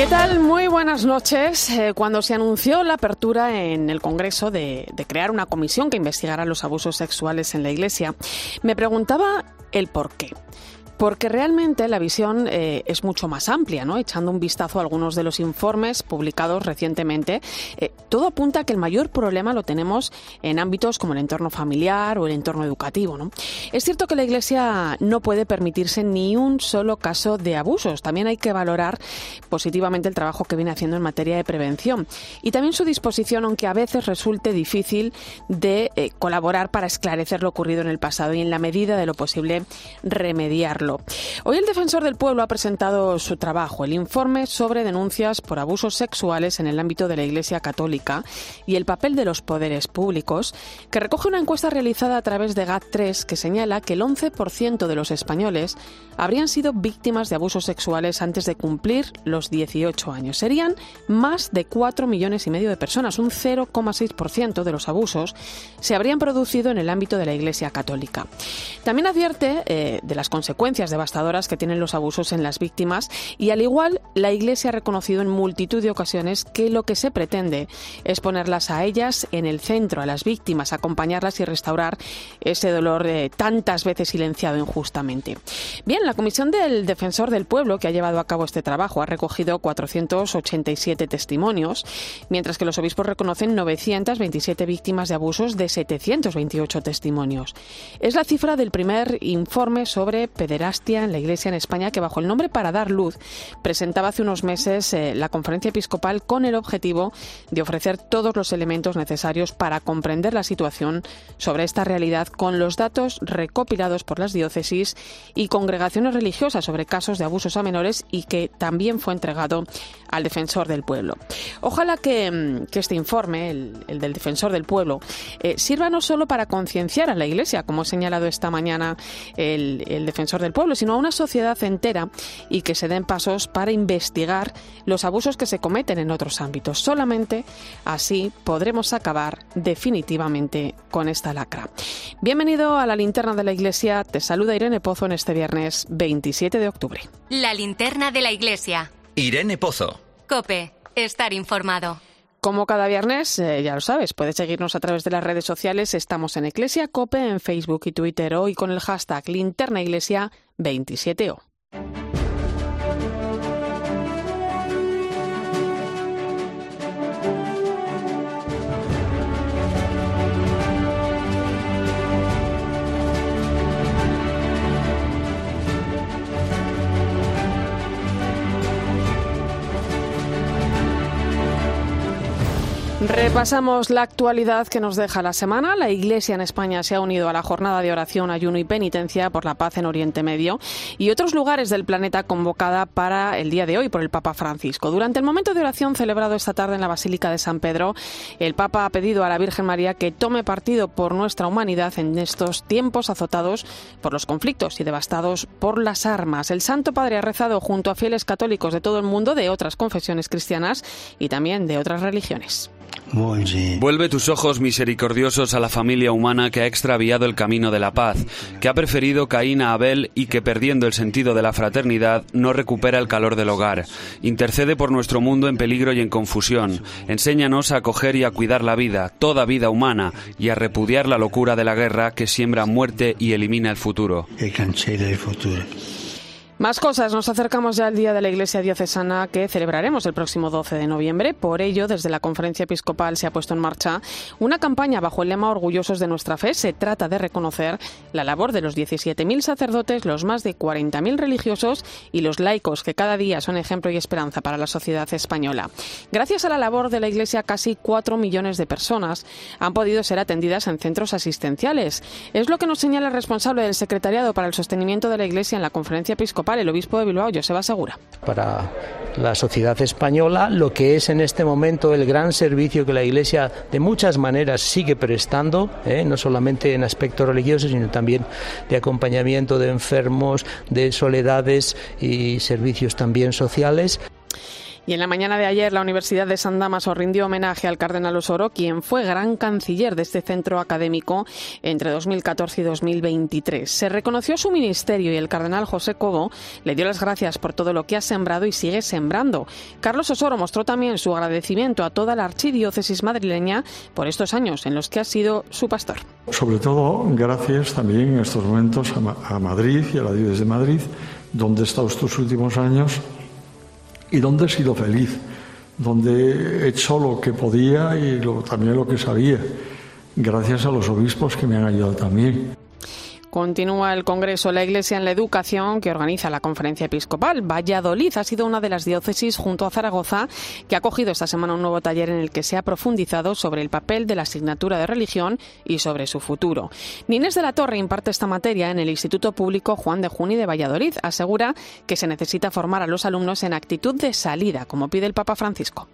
¿Qué tal? Muy buenas noches. Eh, cuando se anunció la apertura en el Congreso de, de crear una comisión que investigara los abusos sexuales en la Iglesia, me preguntaba el por qué porque realmente la visión eh, es mucho más amplia, ¿no? Echando un vistazo a algunos de los informes publicados recientemente, eh, todo apunta a que el mayor problema lo tenemos en ámbitos como el entorno familiar o el entorno educativo, ¿no? Es cierto que la Iglesia no puede permitirse ni un solo caso de abusos. También hay que valorar positivamente el trabajo que viene haciendo en materia de prevención y también su disposición, aunque a veces resulte difícil de eh, colaborar para esclarecer lo ocurrido en el pasado y en la medida de lo posible remediarlo. Hoy el defensor del pueblo ha presentado su trabajo, el informe sobre denuncias por abusos sexuales en el ámbito de la Iglesia Católica y el papel de los poderes públicos, que recoge una encuesta realizada a través de GAT3 que señala que el 11% de los españoles habrían sido víctimas de abusos sexuales antes de cumplir los 18 años. Serían más de 4 millones y medio de personas, un 0,6% de los abusos se habrían producido en el ámbito de la Iglesia Católica. También advierte eh, de las consecuencias devastadoras que tienen los abusos en las víctimas y al igual la Iglesia ha reconocido en multitud de ocasiones que lo que se pretende es ponerlas a ellas en el centro, a las víctimas, acompañarlas y restaurar ese dolor eh, tantas veces silenciado injustamente. Bien, la Comisión del Defensor del Pueblo que ha llevado a cabo este trabajo ha recogido 487 testimonios, mientras que los obispos reconocen 927 víctimas de abusos de 728 testimonios. Es la cifra del primer informe sobre pederastia en la Iglesia en España, que bajo el nombre Para dar luz presentaba hace unos meses eh, la conferencia episcopal con el objetivo de ofrecer todos los elementos necesarios para comprender la situación sobre esta realidad con los datos recopilados por las diócesis y congregaciones religiosas sobre casos de abusos a menores y que también fue entregado al defensor del pueblo. Ojalá que, mm, este informe, el, del defensor del pueblo, eh, sirva no solo para concienciar a la Iglesia, como ha señalado esta mañana el, el defensor del pueblo, sino a una sociedad entera y que se den pasos para investigar los abusos que se cometen en otros ámbitos. Solamente así podremos acabar definitivamente con esta lacra. Bienvenido a la linterna de la Iglesia. Te saluda Irene Pozo en este viernes 27 de octubre. La linterna de la Iglesia. Irene Pozo. Cope, estar informado. Como cada viernes, eh, ya lo sabes, puedes seguirnos a través de las redes sociales. Estamos en Iglesia Cope, en Facebook y Twitter, hoy con el hashtag Linterna Iglesia 27O. Repasamos la actualidad que nos deja la semana. La Iglesia en España se ha unido a la jornada de oración, ayuno y penitencia por la paz en Oriente Medio y otros lugares del planeta convocada para el día de hoy por el Papa Francisco. Durante el momento de oración celebrado esta tarde en la Basílica de San Pedro, el Papa ha pedido a la Virgen María que tome partido por nuestra humanidad en estos tiempos azotados por los conflictos y devastados por las armas. El Santo Padre ha rezado junto a fieles católicos de todo el mundo, de otras confesiones cristianas y también de otras religiones. Vuelve tus ojos misericordiosos a la familia humana que ha extraviado el camino de la paz, que ha preferido Caín a Abel y que perdiendo el sentido de la fraternidad no recupera el calor del hogar. Intercede por nuestro mundo en peligro y en confusión. Enséñanos a acoger y a cuidar la vida, toda vida humana, y a repudiar la locura de la guerra que siembra muerte y elimina el futuro. Más cosas, nos acercamos ya al Día de la Iglesia Diocesana que celebraremos el próximo 12 de noviembre. Por ello, desde la Conferencia Episcopal se ha puesto en marcha una campaña bajo el lema Orgullosos de nuestra fe. Se trata de reconocer la labor de los 17.000 sacerdotes, los más de 40.000 religiosos y los laicos que cada día son ejemplo y esperanza para la sociedad española. Gracias a la labor de la Iglesia, casi 4 millones de personas han podido ser atendidas en centros asistenciales. Es lo que nos señala el responsable del Secretariado para el Sostenimiento de la Iglesia en la Conferencia Episcopal el obispo de Bilbao, Joseba Segura. Para la sociedad española, lo que es en este momento el gran servicio que la Iglesia de muchas maneras sigue prestando, ¿eh? no solamente en aspectos religiosos, sino también de acompañamiento de enfermos, de soledades y servicios también sociales. Y en la mañana de ayer, la Universidad de San Damaso rindió homenaje al cardenal Osoro, quien fue gran canciller de este centro académico entre 2014 y 2023. Se reconoció su ministerio y el cardenal José Cobo le dio las gracias por todo lo que ha sembrado y sigue sembrando. Carlos Osoro mostró también su agradecimiento a toda la archidiócesis madrileña por estos años en los que ha sido su pastor. Sobre todo, gracias también en estos momentos a Madrid y a la diócesis de Madrid, donde he estado estos últimos años y donde he sido feliz, donde he hecho lo que podía y también lo que sabía, gracias a los obispos que me han ayudado también. Continúa el Congreso La Iglesia en la Educación que organiza la Conferencia Episcopal. Valladolid ha sido una de las diócesis junto a Zaragoza que ha acogido esta semana un nuevo taller en el que se ha profundizado sobre el papel de la asignatura de religión y sobre su futuro. Nines de la Torre imparte esta materia en el Instituto Público Juan de Juni de Valladolid. Asegura que se necesita formar a los alumnos en actitud de salida, como pide el Papa Francisco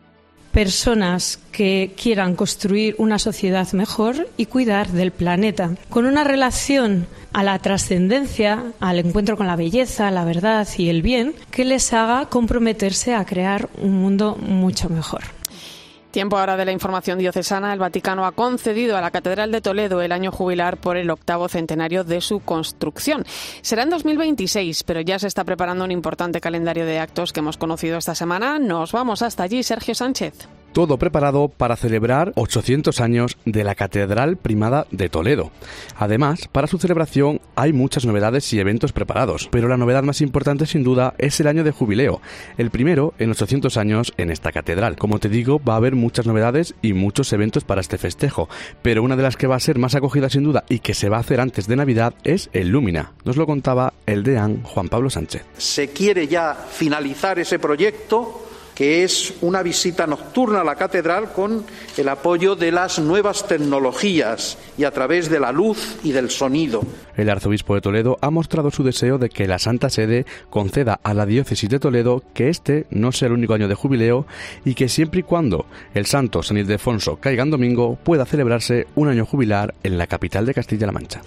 personas que quieran construir una sociedad mejor y cuidar del planeta, con una relación a la trascendencia, al encuentro con la belleza, la verdad y el bien, que les haga comprometerse a crear un mundo mucho mejor. Tiempo ahora de la información diocesana. El Vaticano ha concedido a la Catedral de Toledo el año jubilar por el octavo centenario de su construcción. Será en 2026, pero ya se está preparando un importante calendario de actos que hemos conocido esta semana. Nos vamos hasta allí, Sergio Sánchez todo preparado para celebrar 800 años de la Catedral Primada de Toledo. Además, para su celebración hay muchas novedades y eventos preparados, pero la novedad más importante sin duda es el año de jubileo, el primero en 800 años en esta catedral. Como te digo, va a haber muchas novedades y muchos eventos para este festejo, pero una de las que va a ser más acogida sin duda y que se va a hacer antes de Navidad es el Lumina. Nos lo contaba el deán Juan Pablo Sánchez. Se quiere ya finalizar ese proyecto que es una visita nocturna a la catedral con el apoyo de las nuevas tecnologías y a través de la luz y del sonido. El arzobispo de Toledo ha mostrado su deseo de que la Santa Sede conceda a la diócesis de Toledo que este no sea el único año de jubileo y que siempre y cuando el santo San Ildefonso caiga en domingo pueda celebrarse un año jubilar en la capital de Castilla-La Mancha.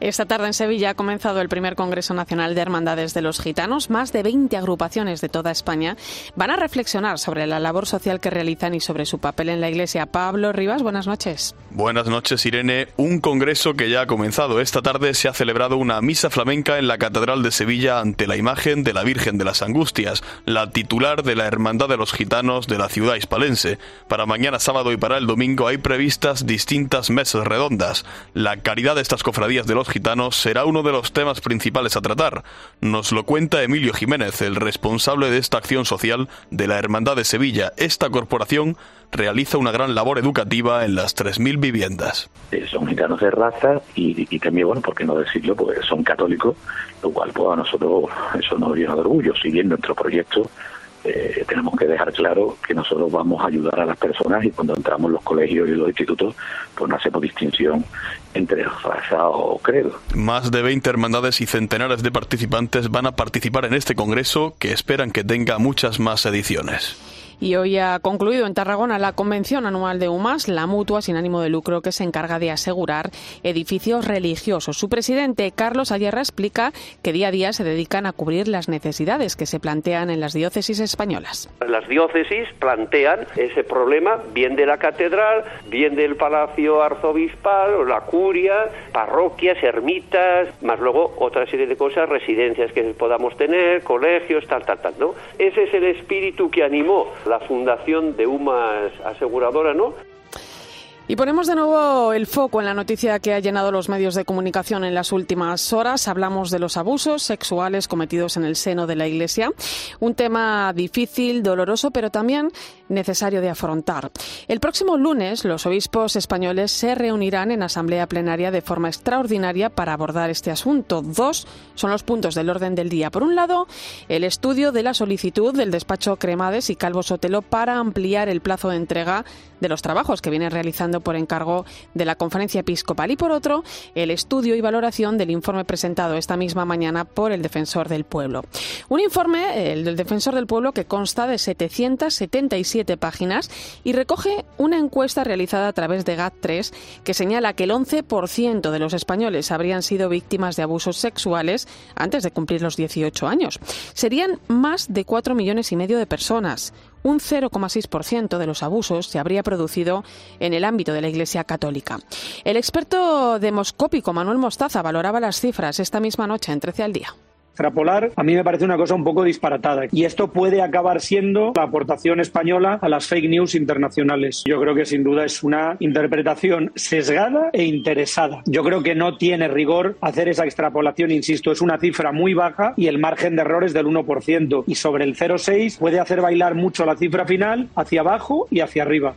Esta tarde en Sevilla ha comenzado el primer Congreso Nacional de Hermandades de los Gitanos. Más de 20 agrupaciones de toda España van a reflexionar sobre la labor social que realizan y sobre su papel en la Iglesia. Pablo Rivas, buenas noches. Buenas noches, Irene. Un congreso que ya ha comenzado. Esta tarde se ha celebrado una misa flamenca en la Catedral de Sevilla ante la imagen de la Virgen de las Angustias, la titular de la Hermandad de los Gitanos de la ciudad hispalense. Para mañana sábado y para el domingo hay previstas distintas mesas redondas. La caridad de estas cofradías de los gitanos será uno de los temas principales a tratar. Nos lo cuenta Emilio Jiménez, el responsable de esta acción social de la Hermandad de Sevilla. Esta corporación realiza una gran labor educativa en las 3.000 viviendas. Eh, son gitanos de raza y, también, bueno, ¿por qué no decirlo? Porque son católicos, lo cual pues a nosotros eso nos llena de orgullo. Si bien nuestro proyecto eh, tenemos que dejar claro que nosotros vamos a ayudar a las personas y cuando entramos en los colegios y los institutos, pues no hacemos distinción entre raza o credo. Más de 20 hermandades y centenares de participantes van a participar en este congreso que esperan que tenga muchas más ediciones. Y hoy ha concluido en Tarragona la convención anual de UMAS, la mutua sin ánimo de lucro que se encarga de asegurar edificios religiosos. Su presidente, Carlos Ayerra, explica que día a día se dedican a cubrir las necesidades que se plantean en las diócesis españolas. Las diócesis plantean ese problema bien de la catedral, bien del palacio arzobispal la curia, parroquias, ermitas, más luego otra serie de cosas, residencias que podamos tener, colegios, tal, tal, tal, ¿no? Ese es el espíritu que animó la fundación de UMAS Aseguradora, ¿no? Y ponemos de nuevo el foco en la noticia que ha llenado los medios de comunicación en las últimas horas. Hablamos de los abusos sexuales cometidos en el seno de la Iglesia. Un tema difícil, doloroso, pero también necesario de afrontar. El próximo lunes los obispos españoles se reunirán en asamblea plenaria de forma extraordinaria para abordar este asunto. Dos son los puntos del orden del día. Por un lado, el estudio de la solicitud del despacho Cremades y Calvo Sotelo para ampliar el plazo de entrega de los trabajos que viene realizando por encargo de la conferencia episcopal y por otro, el estudio y valoración del informe presentado esta misma mañana por el defensor del pueblo. Un informe, el del defensor del pueblo, que consta de 777 páginas y recoge una encuesta realizada a través de GAT3 que señala que el 11% de los españoles habrían sido víctimas de abusos sexuales antes de cumplir los 18 años. Serían más de 4 millones y medio de personas un 0,6% de los abusos se habría producido en el ámbito de la Iglesia Católica. El experto demoscópico Manuel Mostaza valoraba las cifras esta misma noche en 13 al día extrapolar, a mí me parece una cosa un poco disparatada. Y esto puede acabar siendo la aportación española a las fake news internacionales. Yo creo que sin duda es una interpretación sesgada e interesada. Yo creo que no tiene rigor hacer esa extrapolación, insisto, es una cifra muy baja y el margen de error es del 1%. Y sobre el 0,6 puede hacer bailar mucho la cifra final hacia abajo y hacia arriba.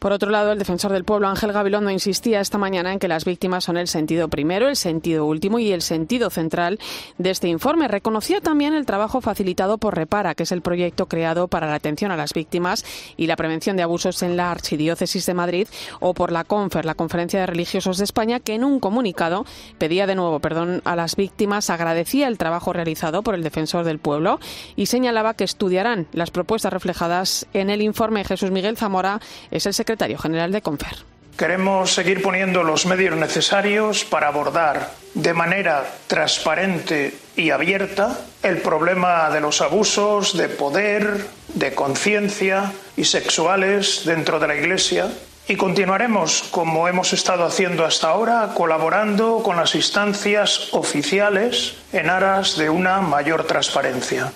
Por otro lado, el defensor del pueblo, Ángel Gabilondo, insistía esta mañana en que las víctimas son el sentido primero, el sentido último y el sentido central de este informe. Reconocía también el trabajo facilitado por Repara, que es el proyecto creado para la atención a las víctimas y la prevención de abusos en la Archidiócesis de Madrid, o por la CONFER, la Conferencia de Religiosos de España, que en un comunicado pedía de nuevo perdón a las víctimas, agradecía el trabajo realizado por el defensor del pueblo y señalaba que estudiarán las propuestas reflejadas en el informe. Jesús Miguel Zamora es el secretario secretario general de Confer. Queremos seguir poniendo los medios necesarios para abordar de manera transparente y abierta el problema de los abusos de poder, de conciencia y sexuales dentro de la Iglesia y continuaremos, como hemos estado haciendo hasta ahora, colaborando con las instancias oficiales en aras de una mayor transparencia.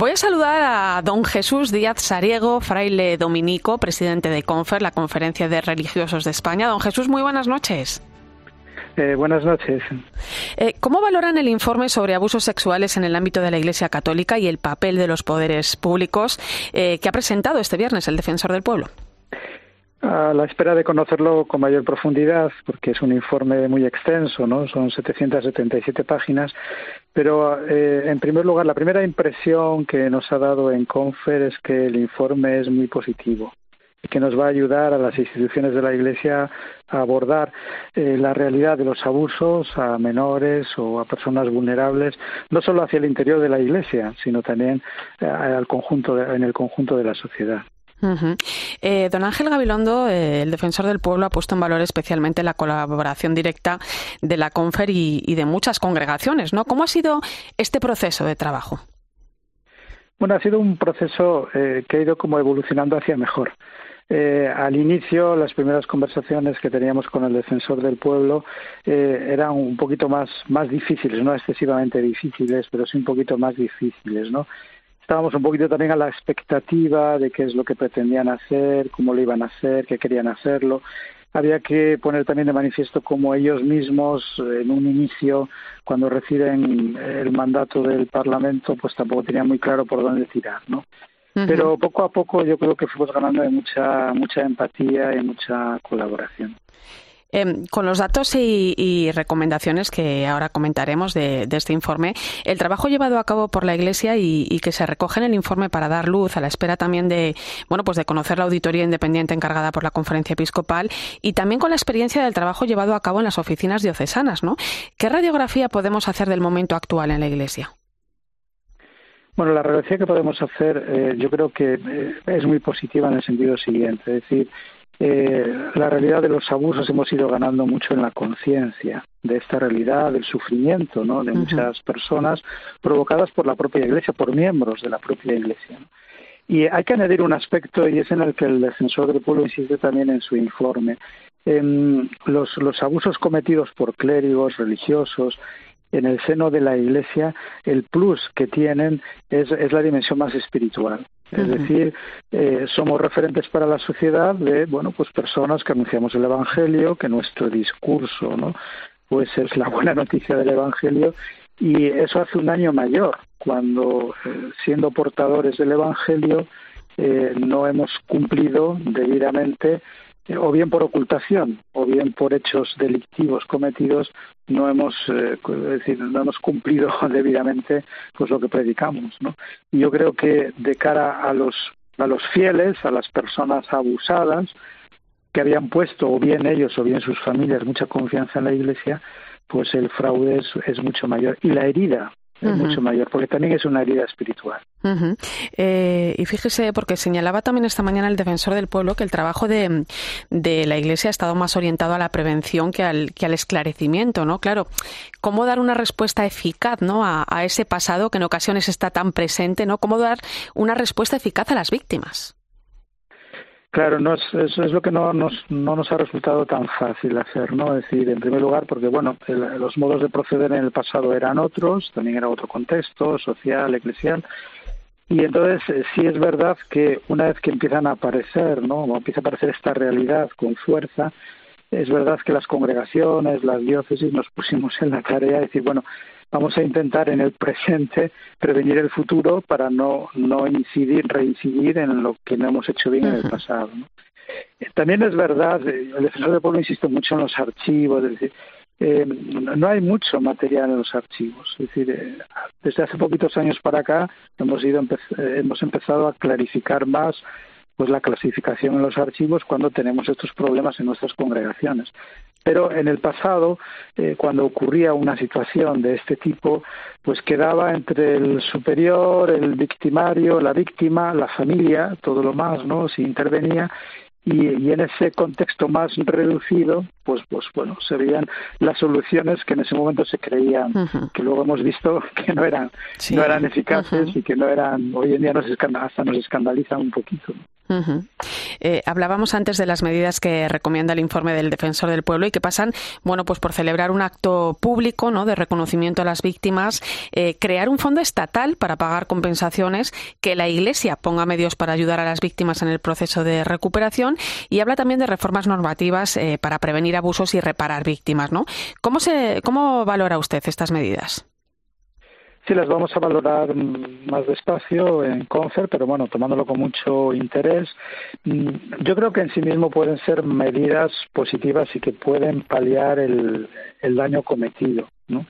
Voy a saludar a don Jesús Díaz Sariego, fraile dominico, presidente de CONFER, la Conferencia de Religiosos de España. Don Jesús, muy buenas noches. Eh, buenas noches. Eh, ¿Cómo valoran el informe sobre abusos sexuales en el ámbito de la Iglesia Católica y el papel de los poderes públicos eh, que ha presentado este viernes el Defensor del Pueblo? A la espera de conocerlo con mayor profundidad, porque es un informe muy extenso, ¿no? Son 777 páginas, pero eh, en primer lugar, la primera impresión que nos ha dado en Confer es que el informe es muy positivo y que nos va a ayudar a las instituciones de la Iglesia a abordar eh, la realidad de los abusos a menores o a personas vulnerables, no solo hacia el interior de la Iglesia, sino también eh, al conjunto en el conjunto de la sociedad. Eh, don Ángel Gabilondo, eh, el defensor del pueblo, ha puesto en valor especialmente la colaboración directa de la Confer y, de muchas congregaciones, ¿no? ¿Cómo ha sido este proceso de trabajo? Bueno, ha sido un proceso eh, que ha ido como evolucionando hacia mejor. al inicio, las primeras conversaciones que teníamos con el defensor del pueblo eran un poquito más, más difíciles, no excesivamente difíciles, pero sí un poquito más difíciles, ¿no? Estábamos un poquito también a la expectativa de qué es lo que pretendían hacer, cómo lo iban a hacer, qué querían hacerlo. Había que poner también de manifiesto cómo ellos mismos, en un inicio, cuando reciben el mandato del Parlamento, pues tampoco tenían muy claro por dónde tirar, ¿no? Pero poco a poco yo creo que fuimos ganando de mucha, mucha empatía y mucha colaboración. Em, con los datos y, recomendaciones que ahora comentaremos de, este informe, el trabajo llevado a cabo por la Iglesia y, que se recoge en el informe para dar luz a la espera también de, bueno, pues de conocer la auditoría independiente encargada por la Conferencia Episcopal y también con la experiencia del trabajo llevado a cabo en las oficinas diocesanas, ¿no? ¿Qué radiografía podemos hacer del momento actual en la Iglesia? Bueno, la radiografía que podemos hacer eh, yo creo que eh, es muy positiva en el sentido siguiente, es decir, eh, la realidad de los abusos hemos ido ganando mucho en la conciencia de esta realidad del sufrimiento ¿no? de muchas personas provocadas por la propia Iglesia, por miembros de la propia Iglesia. Y hay que añadir un aspecto, y es en el que el defensor del pueblo insiste también en su informe. En los, los abusos cometidos por clérigos religiosos en el seno de la Iglesia, el plus que tienen es, es la dimensión más espiritual. Es decir, eh, somos referentes para la sociedad de, bueno, pues personas que anunciamos el Evangelio, que nuestro discurso, ¿no? Pues es la buena noticia del Evangelio y eso hace un daño mayor cuando, eh, siendo portadores del Evangelio, eh, no hemos cumplido debidamente eh, o bien por ocultación o bien por hechos delictivos cometidos no hemos eh, decir no hemos cumplido debidamente pues lo que predicamos ¿no? yo creo que de cara a los a los fieles a las personas abusadas que habían puesto o bien ellos o bien sus familias mucha confianza en la iglesia pues el fraude es mucho mayor y la herida mucho mayor, porque también es una herida espiritual. eh, y fíjese, porque señalaba también esta mañana el defensor del pueblo que el trabajo de, de, la Iglesia ha estado más orientado a la prevención que al, que al esclarecimiento, ¿no? Claro, ¿cómo dar una respuesta eficaz, ¿no? A, a ese pasado que en ocasiones está tan presente, ¿no? ¿Cómo dar una respuesta eficaz a las víctimas? Claro, no es, eso es lo que no nos, no nos ha resultado tan fácil hacer, ¿no? Es decir, en primer lugar, porque, bueno, el, los modos de proceder en el pasado eran otros, también era otro contexto social, eclesial, y entonces eh, sí es verdad que una vez que empiezan a aparecer, ¿no? O empieza a aparecer esta realidad con fuerza, es verdad que las congregaciones, las diócesis nos pusimos en la tarea de decir, bueno, vamos a intentar en el presente prevenir el futuro para no, no incidir, reincidir en lo que no hemos hecho bien en el pasado. ¿no? También es verdad, eh, el defensor del pueblo insiste mucho en los archivos, es decir, eh, no hay mucho material en los archivos. Es decir, eh, desde hace poquitos años para acá hemos, ido empe hemos empezado a clarificar más pues la clasificación en los archivos cuando tenemos estos problemas en nuestras congregaciones. Pero en el pasado, eh, cuando ocurría una situación de este tipo, pues quedaba entre el superior, el victimario, la víctima, la familia, todo lo más, ¿no? Si intervenía y, y, en ese contexto más reducido, pues, pues bueno, se veían las soluciones que en ese momento se creían, uh -huh. que luego hemos visto que no eran, sí. no eran eficaces uh -huh. y que no eran, hoy en día nos hasta nos escandalizan un poquito. Uh hablábamos antes de las medidas que recomienda el informe del defensor del pueblo y que pasan, bueno, pues por celebrar un acto público, ¿no? De reconocimiento a las víctimas, eh, crear un fondo estatal para pagar compensaciones, que la Iglesia ponga medios para ayudar a las víctimas en el proceso de recuperación y habla también de reformas normativas eh, para prevenir abusos y reparar víctimas, ¿no? ¿Cómo se, cómo valora usted estas medidas? Sí, las vamos a valorar más despacio en Confer, pero bueno, tomándolo con mucho interés. Yo creo que en sí mismo pueden ser medidas positivas y que pueden paliar el, el daño cometido, ¿no?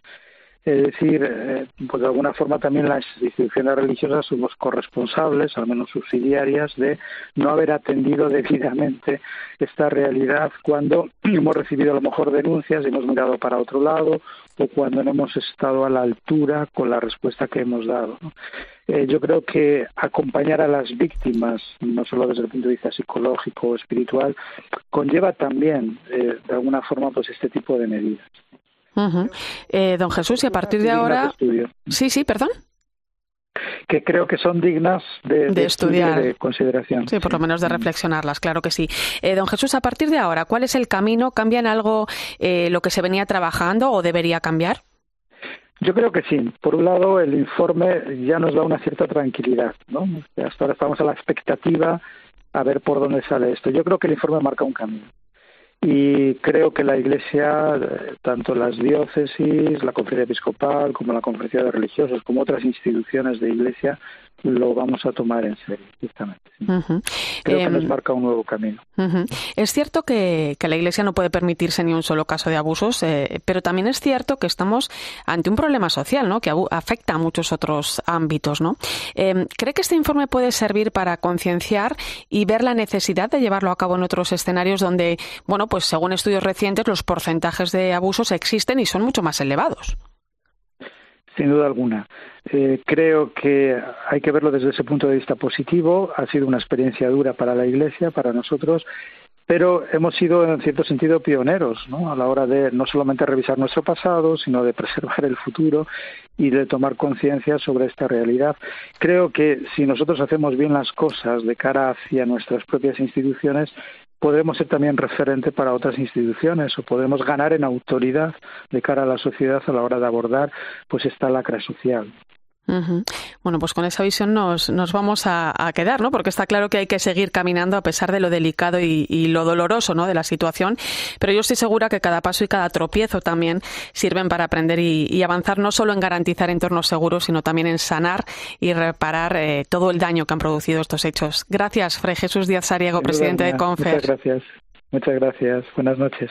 Es decir, eh, pues de alguna forma también las instituciones religiosas somos corresponsables, al menos subsidiarias, de no haber atendido debidamente esta realidad cuando hemos recibido a lo mejor denuncias y hemos mirado para otro lado o cuando no hemos estado a la altura con la respuesta que hemos dado. ¿no? Eh, yo creo que acompañar a las víctimas, no solo desde el punto de vista psicológico o espiritual, conlleva también, eh, de alguna forma, pues este tipo de medidas. Uh -huh. eh, don Jesús, y a partir de ahora. Sí, sí, perdón. Que creo que son dignas de, de, de estudiar, de consideración. Sí, por lo menos de reflexionarlas, claro que sí. Eh, don Jesús, a partir de ahora, ¿cuál es el camino? ¿Cambia en algo eh, lo que se venía trabajando o debería cambiar? Yo creo que sí. Por un lado, el informe ya nos da una cierta tranquilidad, ¿no? Hasta ahora estamos a la expectativa a ver por dónde sale esto. Yo creo que el informe marca un camino y creo que la Iglesia, tanto las diócesis, la conferencia episcopal, como la conferencia de religiosos, como otras instituciones de Iglesia, lo vamos a tomar en serio, justamente. ¿sí? Uh -huh. Creo eh, que nos marca un nuevo camino. Uh -huh. Es cierto que, que, la Iglesia no puede permitirse ni un solo caso de abusos, eh, pero también es cierto que estamos ante un problema social, ¿no? Que afecta a muchos otros ámbitos, ¿no? Eh, ¿Cree que este informe puede servir para concienciar y ver la necesidad de llevarlo a cabo en otros escenarios donde, bueno, pues según estudios recientes, los porcentajes de abusos existen y son mucho más elevados? Sin duda alguna. Eh, creo que hay que verlo desde ese punto de vista positivo. Ha sido una experiencia dura para la Iglesia, para nosotros, pero hemos sido en cierto sentido pioneros ¿no? a la hora de no solamente revisar nuestro pasado, sino de preservar el futuro y de tomar conciencia sobre esta realidad. Creo que si nosotros hacemos bien las cosas de cara hacia nuestras propias instituciones, podemos ser también referente para otras instituciones o podemos ganar en autoridad de cara a la sociedad a la hora de abordar pues esta lacra social. Bueno, pues con esa visión nos, nos vamos a, quedar, ¿no? Porque está claro que hay que seguir caminando a pesar de lo delicado y, lo doloroso, ¿no? De la situación. Pero yo estoy segura que cada paso y cada tropiezo también sirven para aprender y, avanzar no solo en garantizar entornos seguros, sino también en sanar y reparar eh, todo el daño que han producido estos hechos. Gracias, Fray Jesús Díaz Sariego, presidente de CONFER. Muchas gracias. Muchas gracias. Buenas noches.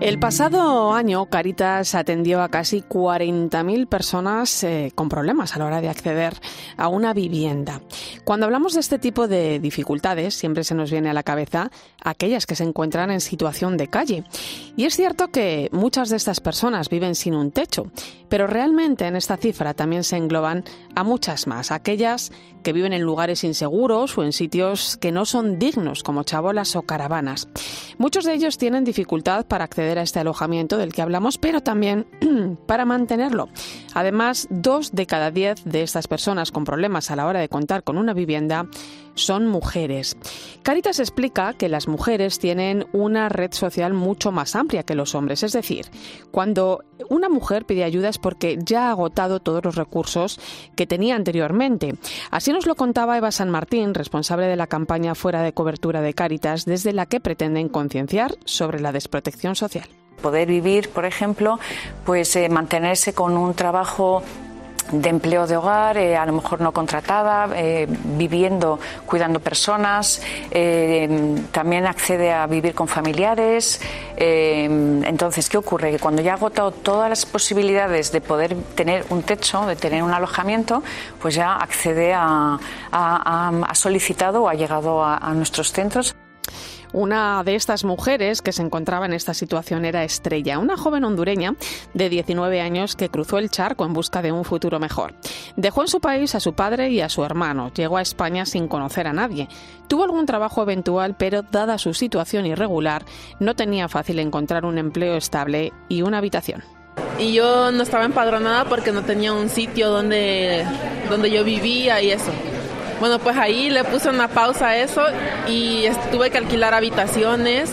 El pasado año, Caritas atendió a casi 40.000 personas eh, con problemas a la hora de acceder a una vivienda. Cuando hablamos de este tipo de dificultades, siempre se nos viene a la cabeza aquellas que se encuentran en situación de calle. Y es cierto que muchas de estas personas viven sin un techo, pero realmente en esta cifra también se engloban a muchas más, aquellas que viven en lugares inseguros o en sitios que no son dignos, como chabolas o caravanas. Muchos de ellos tienen dificultad para acceder a este alojamiento del que hablamos, pero también para mantenerlo. Además, dos de cada diez de estas personas con problemas a la hora de contar con una vivienda son mujeres. Caritas explica que las mujeres tienen una red social mucho más amplia que los hombres, es decir, cuando una mujer pide ayuda es porque ya ha agotado todos los recursos que tenía anteriormente. Así nos lo contaba Eva San Martín, responsable de la campaña Fuera de cobertura de Caritas, desde la que pretenden concienciar sobre la desprotección social poder vivir, por ejemplo, pues eh, mantenerse con un trabajo de empleo de hogar, eh, a lo mejor no contratada, eh, viviendo, cuidando personas, eh, también accede a vivir con familiares. entonces, ¿qué ocurre? Que cuando ya ha agotado todas las posibilidades de poder tener un techo, de tener un alojamiento, pues ya accede a, ha solicitado o ha llegado a nuestros centros. Una de estas mujeres que se encontraba en esta situación era Estrella, una joven hondureña de 19 años que cruzó el charco en busca de un futuro mejor. Dejó en su país a su padre y a su hermano, llegó a España sin conocer a nadie. Tuvo algún trabajo eventual, pero dada su situación irregular, no tenía fácil encontrar un empleo estable y una habitación y yo no estaba empadronada porque no tenía un sitio donde, donde yo vivía y eso. Bueno, pues ahí le puse una pausa a eso y tuve que alquilar habitaciones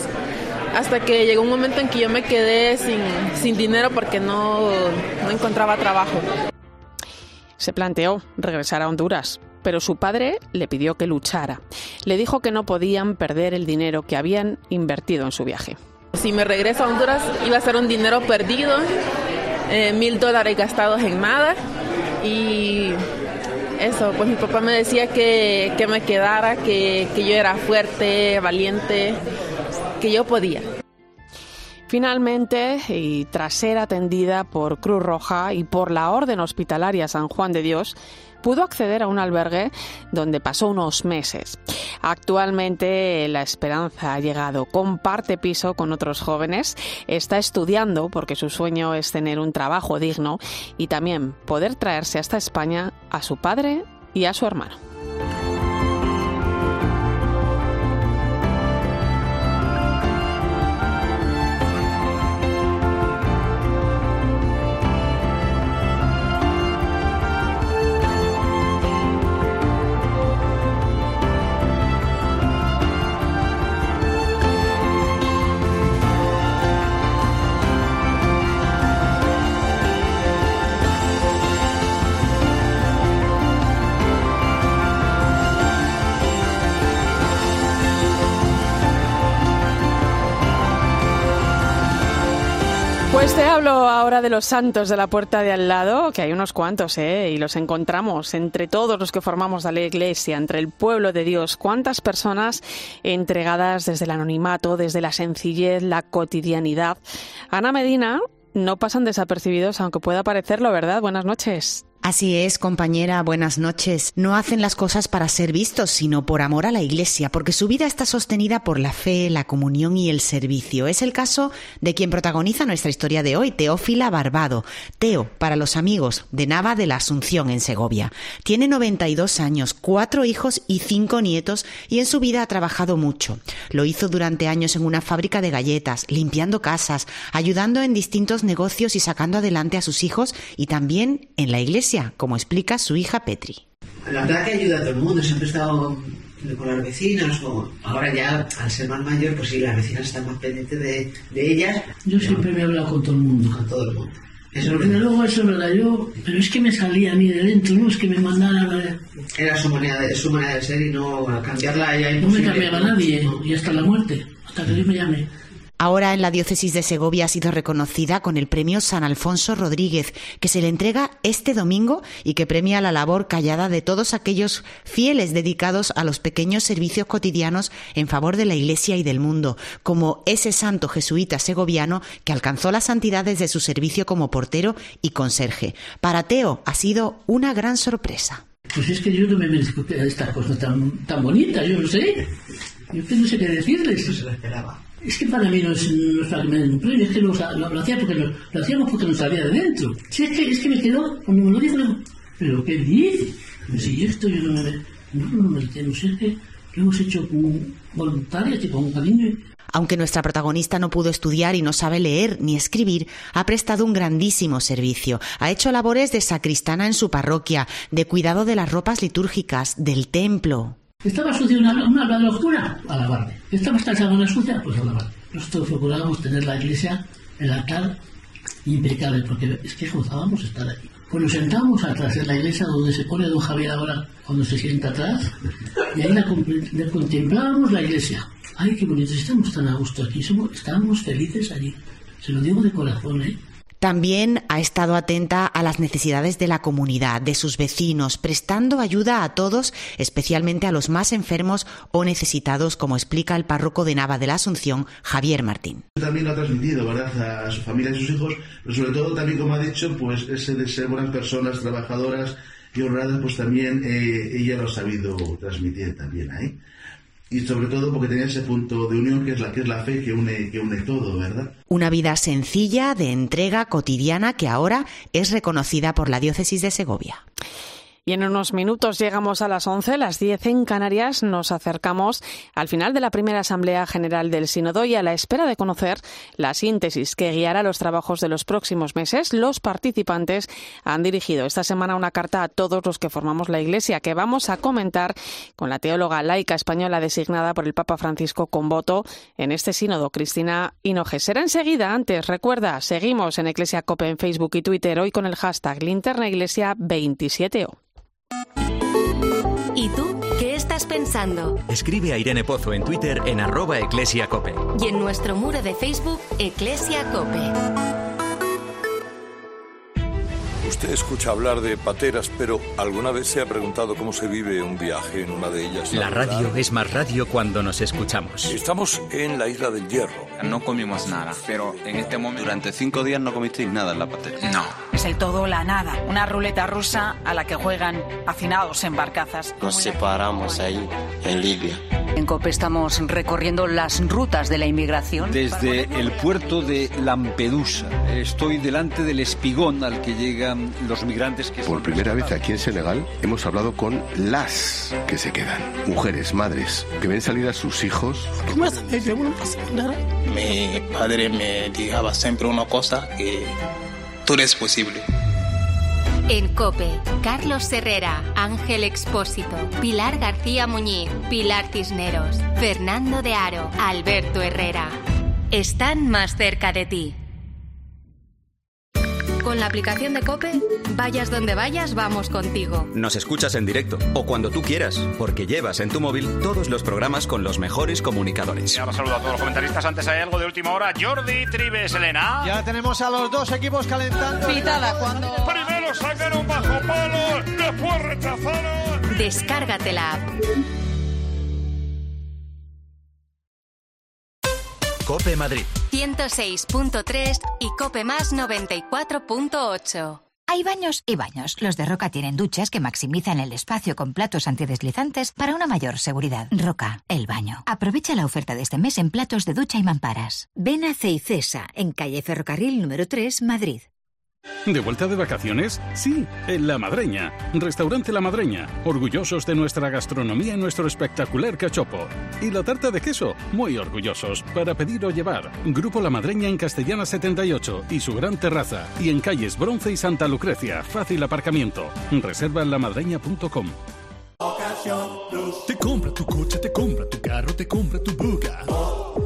hasta que llegó un momento en que yo me quedé sin, dinero porque no, no encontraba trabajo. Se planteó regresar a Honduras, pero su padre le pidió que luchara. Le dijo que no podían perder el dinero que habían invertido en su viaje. Si me regreso a Honduras iba a ser un dinero perdido, eh, mil dólares gastados en nada y eso, pues mi papá me decía que, me quedara, que, que yo era fuerte, valiente, que yo podía. Finalmente, y tras ser atendida por Cruz Roja y por la Orden Hospitalaria San Juan de Dios, pudo acceder a un albergue donde pasó unos meses. Actualmente la esperanza ha llegado. Comparte piso con otros jóvenes, está estudiando porque su sueño es tener un trabajo digno y también poder traerse hasta España a su padre y a su hermano. Hablo ahora de los santos de la puerta de al lado, que hay unos cuantos, ¿eh? Y los encontramos entre todos los que formamos la iglesia, entre el pueblo de Dios. ¿Cuántas personas entregadas desde el anonimato, desde la sencillez, la cotidianidad? Ana Medina no pasan desapercibidos, aunque pueda parecerlo, ¿verdad? Buenas noches. Así es, compañera, buenas noches. No hacen las cosas para ser vistos, sino por amor a la Iglesia, porque su vida está sostenida por la fe, la comunión y el servicio. Es el caso de quien protagoniza nuestra historia de hoy, Teófila Barbado. Teo, para los amigos, de Nava de la Asunción, en Segovia. Tiene 92 años, cuatro hijos y cinco nietos, y en su vida ha trabajado mucho. Lo hizo durante años en una fábrica de galletas, limpiando casas, ayudando en distintos negocios y sacando adelante a sus hijos, y también en la Iglesia como explica su hija Petri. La verdad que ayuda a todo el mundo, siempre he estado con las vecinas, ahora ya al ser más mayor, pues sí, las vecinas están más pendientes de, de ellas. Yo siempre me he hablado con todo el mundo. Con todo el mundo. Eso pero luego eso es verdad, yo, pero es que me salía a mí de dentro, no es que me mandaran Era su manera de, su manera de ser y no cambiarla ya No me cambiaba nadie, y hasta la muerte, hasta que Dios me llame. Ahora en la diócesis de Segovia ha sido reconocida con el premio San Alfonso Rodríguez, que se le entrega este domingo y que premia la labor callada de todos aquellos fieles dedicados a los pequeños servicios cotidianos en favor de la Iglesia y del mundo, como ese santo jesuita segoviano que alcanzó la santidad desde su servicio como portero y conserje. Para Teo ha sido una gran sorpresa. Pues es que yo no me merezco esta cosa tan, tan bonita, yo no sé. Yo no sé qué decirles. se lo esperaba. Es que para mí no es, para que me den un premio, es que lo, lo, hacía porque lo, hacíamos porque nos salía de dentro. Sí, es que, es que me quedó, cuando me lo pero ¿qué dice? Si esto yo no me, no, no me lo sé, es que lo hemos hecho con voluntaria, con cariño. Aunque nuestra protagonista no pudo estudiar y no sabe leer ni escribir, ha prestado un grandísimo servicio. Ha hecho labores de sacristana en su parroquia, de cuidado de las ropas litúrgicas, del templo. Estaba sucia una, una de oscura, a lavarme. Estaba esta sábana sucia, pues a. Nosotros procurábamos tener la iglesia, el altar impecable, porque es que gozábamos estar aquí. Pues nos sentamos atrás en la iglesia donde se pone don Javier ahora cuando se sienta atrás, y ahí la, contemplábamos la iglesia. Ay, qué bonito, estamos tan a gusto aquí, somos, estamos felices allí. Se lo digo de corazón, ¿eh? También ha estado atenta a las necesidades de la comunidad, de sus vecinos, prestando ayuda a todos, especialmente a los más enfermos o necesitados, como explica el párroco de Nava de la Asunción, Javier Martín. También lo ha transmitido, ¿verdad?, a su familia y sus hijos, pero sobre todo también, como ha dicho, pues ese de ser buenas personas, trabajadoras y honradas, pues también eh, ella lo ha sabido transmitir también ahí y sobre todo porque tenía ese punto de unión que es la que es la fe que une que une todo, ¿verdad? Una vida sencilla de entrega cotidiana que ahora es reconocida por la diócesis de Segovia. Y en unos minutos llegamos a las 11, las 10 en Canarias. Nos acercamos al final de la primera Asamblea General del Sínodo y a la espera de conocer la síntesis que guiará los trabajos de los próximos meses. Los participantes han dirigido esta semana una carta a todos los que formamos la Iglesia que vamos a comentar con la teóloga laica española designada por el Papa Francisco con voto en este Sínodo, Cristina Hinoje. Será enseguida. Antes, recuerda, seguimos en Iglesia Cope en Facebook y Twitter hoy con el hashtag Linterna Iglesia 27O. ¿Y tú qué estás pensando? Escribe a Irene Pozo en Twitter en arroba eclesiacope. Y en nuestro muro de Facebook, Eclesia Cope. Usted escucha hablar de pateras, pero ¿alguna vez se ha preguntado cómo se vive un viaje en una de ellas? La radio es más radio cuando nos escuchamos. Estamos en la isla del Hierro. No comimos nada, pero en este momento... Durante cinco días no comisteis nada en la patera. No. Es el todo o la nada, una ruleta rusa a la que juegan hacinados en barcazas. Nos separamos ahí, en Libia. En COPE estamos recorriendo las rutas de la inmigración. Desde el puerto de Lampedusa. Estoy delante del espigón al que llegan los migrantes que... Por primera vez aquí en Senegal hemos hablado con las que se quedan. Mujeres, madres, que ven salir a sus hijos. Mi padre me dijo siempre una cosa, que todo es posible. En COPE, Carlos Herrera, Ángel Expósito, Pilar García Muñiz, Pilar Cisneros, Fernando de Aro, Alberto Herrera. Están más cerca de ti. Con la aplicación de Cope, vayas donde vayas, vamos contigo. Nos escuchas en directo o cuando tú quieras, porque llevas en tu móvil todos los programas con los mejores comunicadores. Y ahora saludo a todos los comentaristas. Antes hay algo de última hora. Jordi Tribes, Elena. Ya tenemos a los dos equipos calentando. Pitada cuando. Primero sacaron bajo palo, después rechazaron. Descárgate la app. Cope Madrid. 106.3 y Cope Más 94.8. Hay baños y baños. Los de Roca tienen duchas que maximizan el espacio con platos antideslizantes para una mayor seguridad. Roca, el baño. Aprovecha la oferta de este mes en platos de ducha y mamparas. Ven a Ceicesa, en calle Ferrocarril número 3, Madrid. ¿De vuelta de vacaciones? Sí, en La Madreña. Restaurante La Madreña. Orgullosos de nuestra gastronomía y nuestro espectacular cachopo. Y la tarta de queso, muy orgullosos. Para pedir o llevar. Grupo La Madreña en Castellana 78 y su gran terraza. Y en calles Bronce y Santa Lucrecia. Fácil aparcamiento. Reserva en lamadreña.com. Te compra tu coche, te compra tu carro, te compra tu buga. Te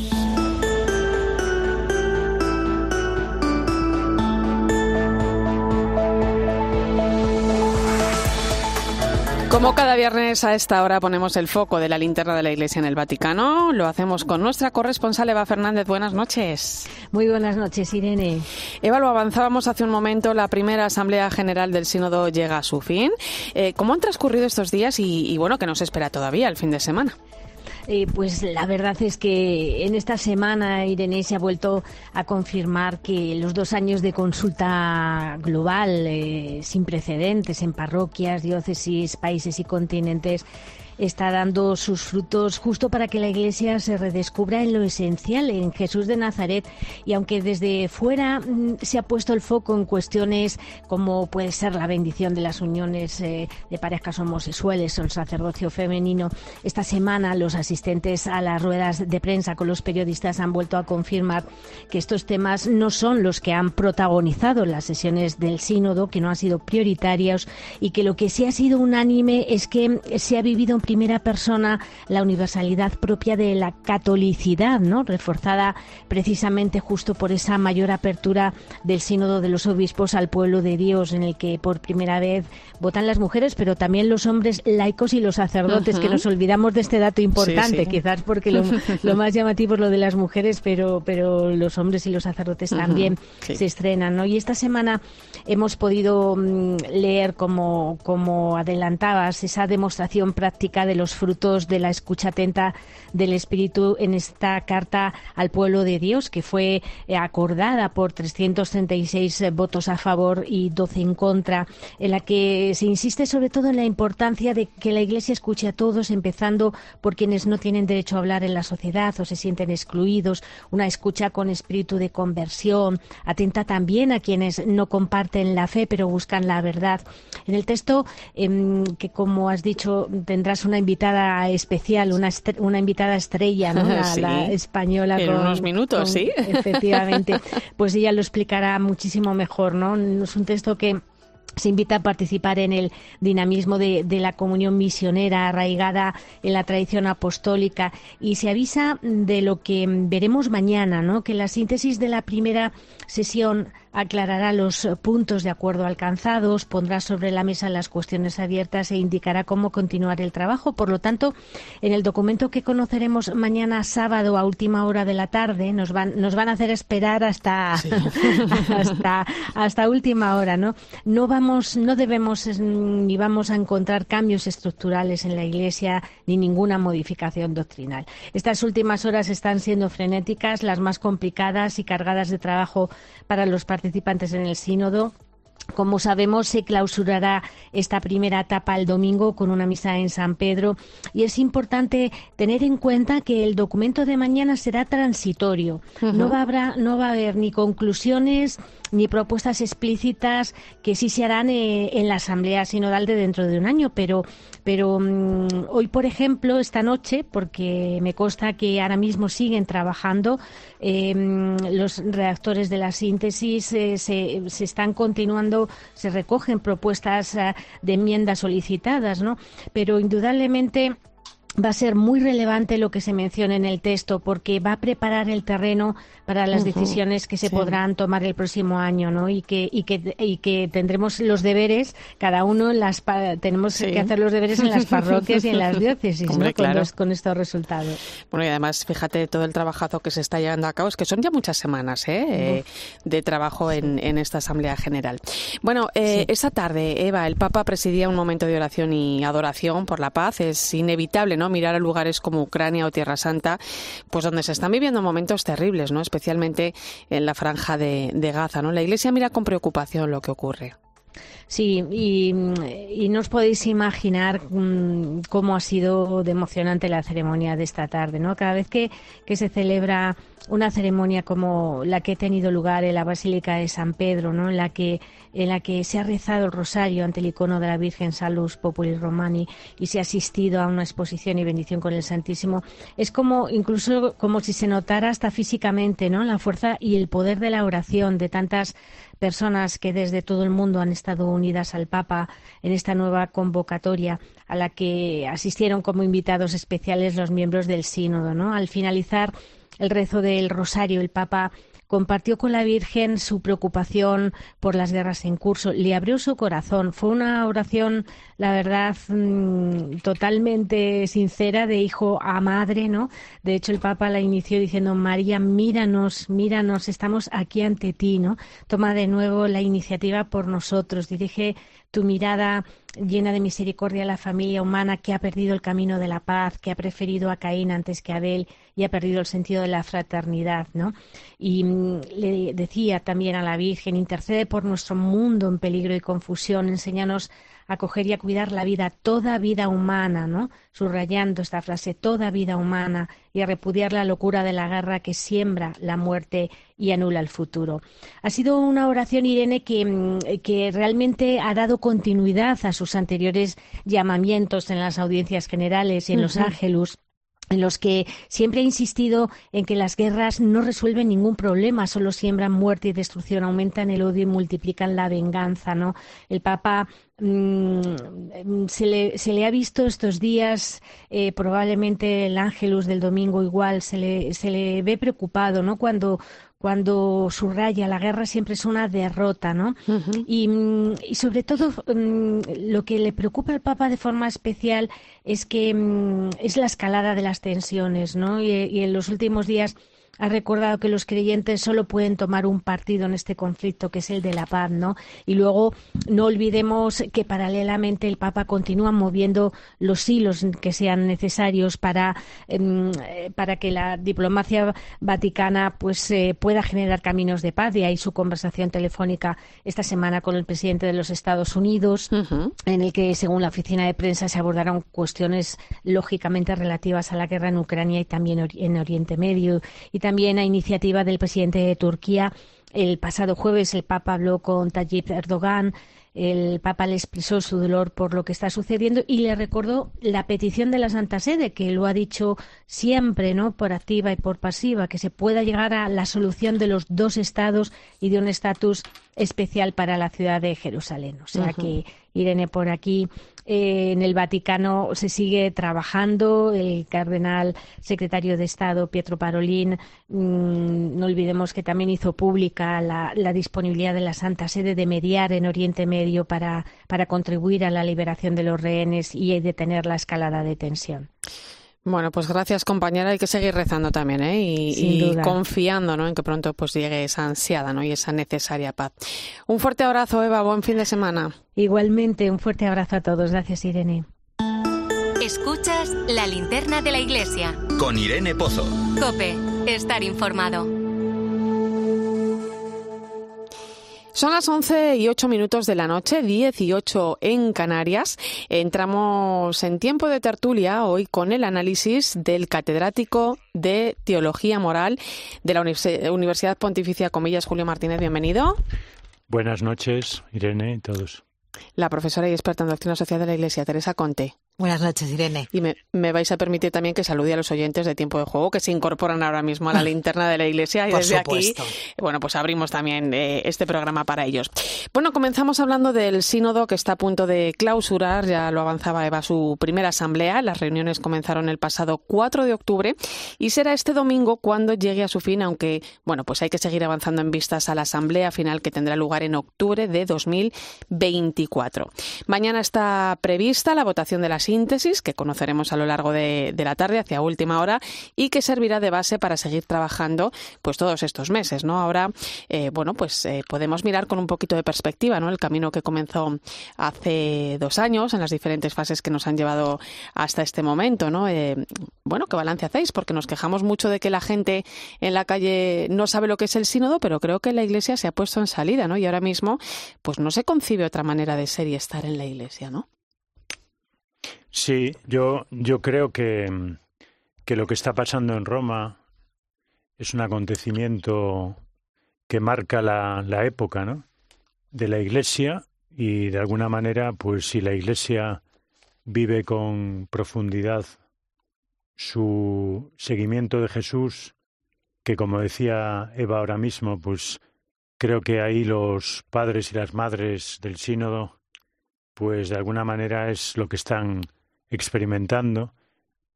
Como cada viernes a esta hora ponemos el foco de la linterna de la Iglesia en el Vaticano, lo hacemos con nuestra corresponsal Eva Fernández. Buenas noches. Muy buenas noches, Irene. Eva, lo avanzábamos hace un momento, la primera Asamblea General del Sínodo llega a su fin. Eh, ¿Cómo han transcurrido estos días y, y bueno, qué nos espera todavía el fin de semana? Eh, pues la verdad es que en esta semana Irene se ha vuelto a confirmar que los dos años de consulta global eh, sin precedentes en parroquias, diócesis, países y continentes está dando sus frutos justo para que la Iglesia se redescubra en lo esencial, en Jesús de Nazaret. Y aunque desde fuera mm, se ha puesto el foco en cuestiones como puede ser la bendición de las uniones eh, de parejas homosexuales o el sacerdocio femenino, esta semana los asistentes a las ruedas de prensa con los periodistas han vuelto a confirmar que estos temas no son los que han protagonizado las sesiones del sínodo, que no han sido prioritarios y que lo que sí ha sido unánime es que se ha vivido en primera persona la universalidad propia de la catolicidad, ¿no? reforzada precisamente justo por esa mayor apertura del sínodo de los obispos al pueblo de Dios, en el que por primera vez votan las mujeres, pero también los hombres laicos y los sacerdotes, que nos olvidamos de este dato importante, quizás porque lo, más llamativo es lo de las mujeres, pero, pero los hombres y los sacerdotes también se estrenan. ¿no? Y esta semana hemos podido mm, leer, como, como adelantabas, esa demostración práctica de los frutos de la escucha atenta del Espíritu en esta carta al pueblo de Dios, que fue eh, acordada por 336 eh, votos a favor y 12 en contra, en la que se insiste sobre todo en la importancia de que la Iglesia escuche a todos, empezando por quienes no tienen derecho a hablar en la sociedad o se sienten excluidos, una escucha con espíritu de conversión, atenta también a quienes no comparten la fe pero buscan la verdad. En el texto, em, que como has dicho, tendrás una invitada especial, una, una invitada estrella, ¿no? la, española. En unos minutos, sí. Efectivamente. Pues ella lo explicará muchísimo mejor, ¿no? Es un texto que se invita a participar en el dinamismo de, de, la comunión misionera arraigada en la tradición apostólica y se avisa de lo que veremos mañana, ¿no? que la síntesis de la primera sesión aclarará los puntos de acuerdo alcanzados, pondrá sobre la mesa las cuestiones abiertas e indicará cómo continuar el trabajo. Por lo tanto, en el documento que conoceremos mañana sábado a última hora de la tarde, nos van, nos van a hacer esperar hasta, hasta, hasta última hora, ¿no? No vamos, no debemos ni vamos a encontrar cambios estructurales en la Iglesia ni ninguna modificación doctrinal. Estas últimas horas están siendo frenéticas, las más complicadas y cargadas de trabajo para los participantes en el sínodo. Como sabemos, se clausurará esta primera etapa el domingo con una misa en San Pedro. Y es importante tener en cuenta que el documento de mañana será transitorio. no, va a habrá, no va a haber ni conclusiones ni propuestas explícitas que sí se harán eh, en la Asamblea Sinodal de dentro de un año, pero, pero mm, hoy, por ejemplo, esta noche, porque me consta que ahora mismo siguen trabajando, em, los redactores de la síntesis eh, se, se, están continuando, se recogen propuestas eh, de enmiendas solicitadas, ¿no? Pero indudablemente va a ser muy relevante lo que se menciona en el texto porque va a preparar el terreno para las decisiones que se podrán tomar el próximo año, ¿no? Y que y que y que tendremos los deberes cada uno en las tenemos que hacer los deberes en las parroquias y en las diócesis, ¿no? con, estos resultados. Bueno, y además fíjate todo el trabajazo que se está llevando a cabo, es que son ya muchas semanas ¿eh? eh de trabajo en, en, esta Asamblea General. Bueno, eh, esa tarde, Eva, el Papa presidía un momento de oración y adoración por la paz. Es inevitable ¿no? Mirar a lugares como Ucrania o Tierra Santa, pues donde se están viviendo momentos terribles, ¿no? Especialmente en la franja de, Gaza, ¿no? La Iglesia mira con preocupación lo que ocurre. Sí, y, no os podéis imaginar mm, cómo ha sido de emocionante la ceremonia de esta tarde, ¿no? Cada vez que, que se celebra una ceremonia como la que ha tenido lugar en la Basílica de San Pedro, ¿no? en, la que, en la que se ha rezado el rosario ante el icono de la Virgen Salus Populi Romani y se ha asistido a una exposición y bendición con el Santísimo. Es como incluso como si se notara hasta físicamente ¿no? la fuerza y el poder de la oración de tantas personas que desde todo el mundo han estado unidas al Papa en esta nueva convocatoria a la que asistieron como invitados especiales los miembros del sínodo. ¿no? Al finalizar el rezo del rosario, el Papa compartió con la Virgen su preocupación por las guerras en curso, le abrió su corazón. Fue una oración, la verdad, mm, totalmente sincera de hijo a madre, ¿no? De hecho, el Papa la inició diciendo, María, míranos, míranos, estamos aquí ante ti, ¿no? Toma de nuevo la iniciativa por nosotros, dirige tu mirada llena de misericordia a la familia humana que ha perdido el camino de la paz, que ha preferido a Caín antes que a Abel y ha perdido el sentido de la fraternidad, ¿no? Y mm, le decía también a la Virgen, intercede por nuestro mundo en peligro y confusión, enséñanos acoger y a cuidar la vida, toda vida humana, ¿no? Subrayando esta frase, toda vida humana, y a repudiar la locura de la guerra que siembra la muerte y anula el futuro. Ha sido una oración, Irene, que, mm, que realmente ha dado continuidad a sus anteriores llamamientos en las audiencias generales y en los ángelus en los que siempre ha insistido en que las guerras no resuelven ningún problema, solo siembran muerte y destrucción, aumentan el odio y multiplican la venganza, ¿no? El Papa mm, se, le, se, le, ha visto estos días, eh, probablemente el Ángelus del domingo igual, se le, se le ve preocupado, ¿no? Cuando cuando subraya la guerra siempre es una derrota, ¿no? y, sobre todo mm, lo que le preocupa al Papa de forma especial es que mm, es la escalada de las tensiones, ¿no? y en los últimos días ha recordado que los creyentes solo pueden tomar un partido en este conflicto, que es el de la paz, ¿no? Y luego no olvidemos que paralelamente el Papa continúa moviendo los hilos que sean necesarios para, em, eh, para que la diplomacia vaticana pues eh, pueda generar caminos de paz. Y ahí su conversación telefónica esta semana con el presidente de los Estados Unidos, en el que, según la oficina de prensa, se abordaron cuestiones lógicamente relativas a la guerra en Ucrania y también en Oriente Medio. Y también a iniciativa del presidente de Turquía. El pasado jueves el Papa habló con Tayyip Erdogan. El Papa le expresó su dolor por lo que está sucediendo y le recordó la petición de la Santa Sede, que lo ha dicho siempre, ¿no? Por activa y por pasiva, que se pueda llegar a la solución de los dos estados y de un estatus especial para la ciudad de Jerusalén. O sea que Irene por aquí eh, en el Vaticano se sigue trabajando. El cardenal secretario de Estado, Pietro Parolin, mm, no olvidemos que también hizo pública la, disponibilidad de la Santa Sede de mediar en Oriente Medio para, para contribuir a la liberación de los rehenes y detener la escalada de tensión. Bueno, pues gracias compañera. Hay que seguir rezando también, ¿eh? Y, confiando, ¿no? En que pronto pues llegue esa ansiada, ¿no? Y esa necesaria paz. Un fuerte abrazo, Eva. Buen fin de semana. Igualmente, un fuerte abrazo a todos. Gracias, Irene. Escuchas la linterna de la iglesia. Con Irene Pozo. Cope, estar informado. Son las 11 y 8 minutos de la noche, 18 en Canarias. Entramos en tiempo de tertulia hoy con el análisis del catedrático de Teología Moral de la Universidad Pontificia Comillas, Julio Martínez. Bienvenido. Buenas noches, Irene y todos. La profesora y experta en doctrina social de la Iglesia, Teresa Conte. Buenas noches, Irene. Y me, vais a permitir también que salude a los oyentes de Tiempo de Juego que se incorporan ahora mismo a la linterna de la Iglesia y desde aquí, bueno, pues abrimos también eh, este programa para ellos. Bueno, comenzamos hablando del sínodo que está a punto de clausurar, ya lo avanzaba Eva, su primera asamblea. Las reuniones comenzaron el pasado 4 de octubre y será este domingo cuando llegue a su fin, aunque, bueno, pues hay que seguir avanzando en vistas a la asamblea final que tendrá lugar en octubre de 2024. Mañana está prevista la votación de las síntesis que conoceremos a lo largo de, la tarde hacia última hora y que servirá de base para seguir trabajando pues todos estos meses, ¿no? Ahora, eh, bueno, pues eh, podemos mirar con un poquito de perspectiva, ¿no? El camino que comenzó hace dos años en las diferentes fases que nos han llevado hasta este momento, ¿no? Eh, bueno, ¿qué balance hacéis? Porque nos quejamos mucho de que la gente en la calle no sabe lo que es el sínodo, pero creo que la Iglesia se ha puesto en salida, ¿no? Y ahora mismo, pues no se concibe otra manera de ser y estar en la Iglesia, ¿no? Sí, yo, yo creo que, que lo que está pasando en Roma es un acontecimiento que marca la, la época ¿no? de la Iglesia y de alguna manera, pues si la Iglesia vive con profundidad su seguimiento de Jesús, que como decía Eva ahora mismo, pues creo que ahí los padres y las madres del sínodo, pues de alguna manera es lo que están experimentando,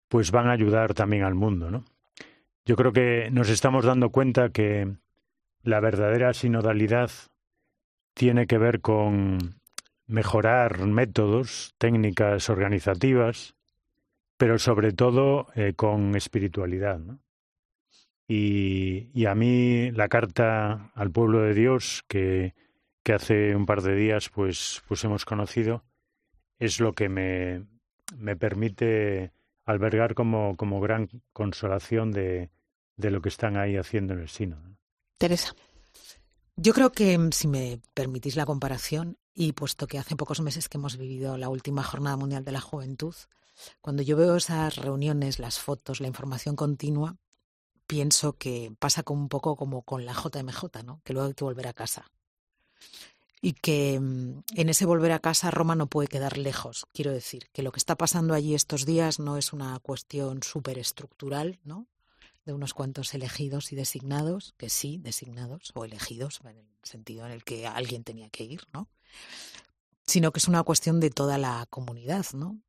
pues van a ayudar también al mundo, ¿no? Yo creo que nos estamos dando cuenta que la verdadera sinodalidad tiene que ver con mejorar métodos, técnicas organizativas, pero sobre todo eh, con espiritualidad. ¿no? Y, y, a mí la carta al pueblo de Dios que, que hace un par de días pues, pues hemos conocido es lo que me, me permite albergar como, como gran consolación de, de lo que están ahí haciendo en el sino. Teresa. Yo creo que, mm, si me permitís la comparación, y puesto que hace pocos meses que hemos vivido la última Jornada Mundial de la Juventud, cuando yo veo esas reuniones, las fotos, la información continua, pienso que pasa como un poco como con la JMJ, ¿no? que luego hay que volver a casa y que mm, en ese volver a casa Roma no puede quedar lejos. Quiero decir que lo que está pasando allí estos días no es una cuestión superestructural, ¿no? De unos cuantos elegidos y designados, que sí, designados o elegidos, en el sentido en el que alguien tenía que ir, ¿no? Sino que es una cuestión de toda la comunidad, ¿no?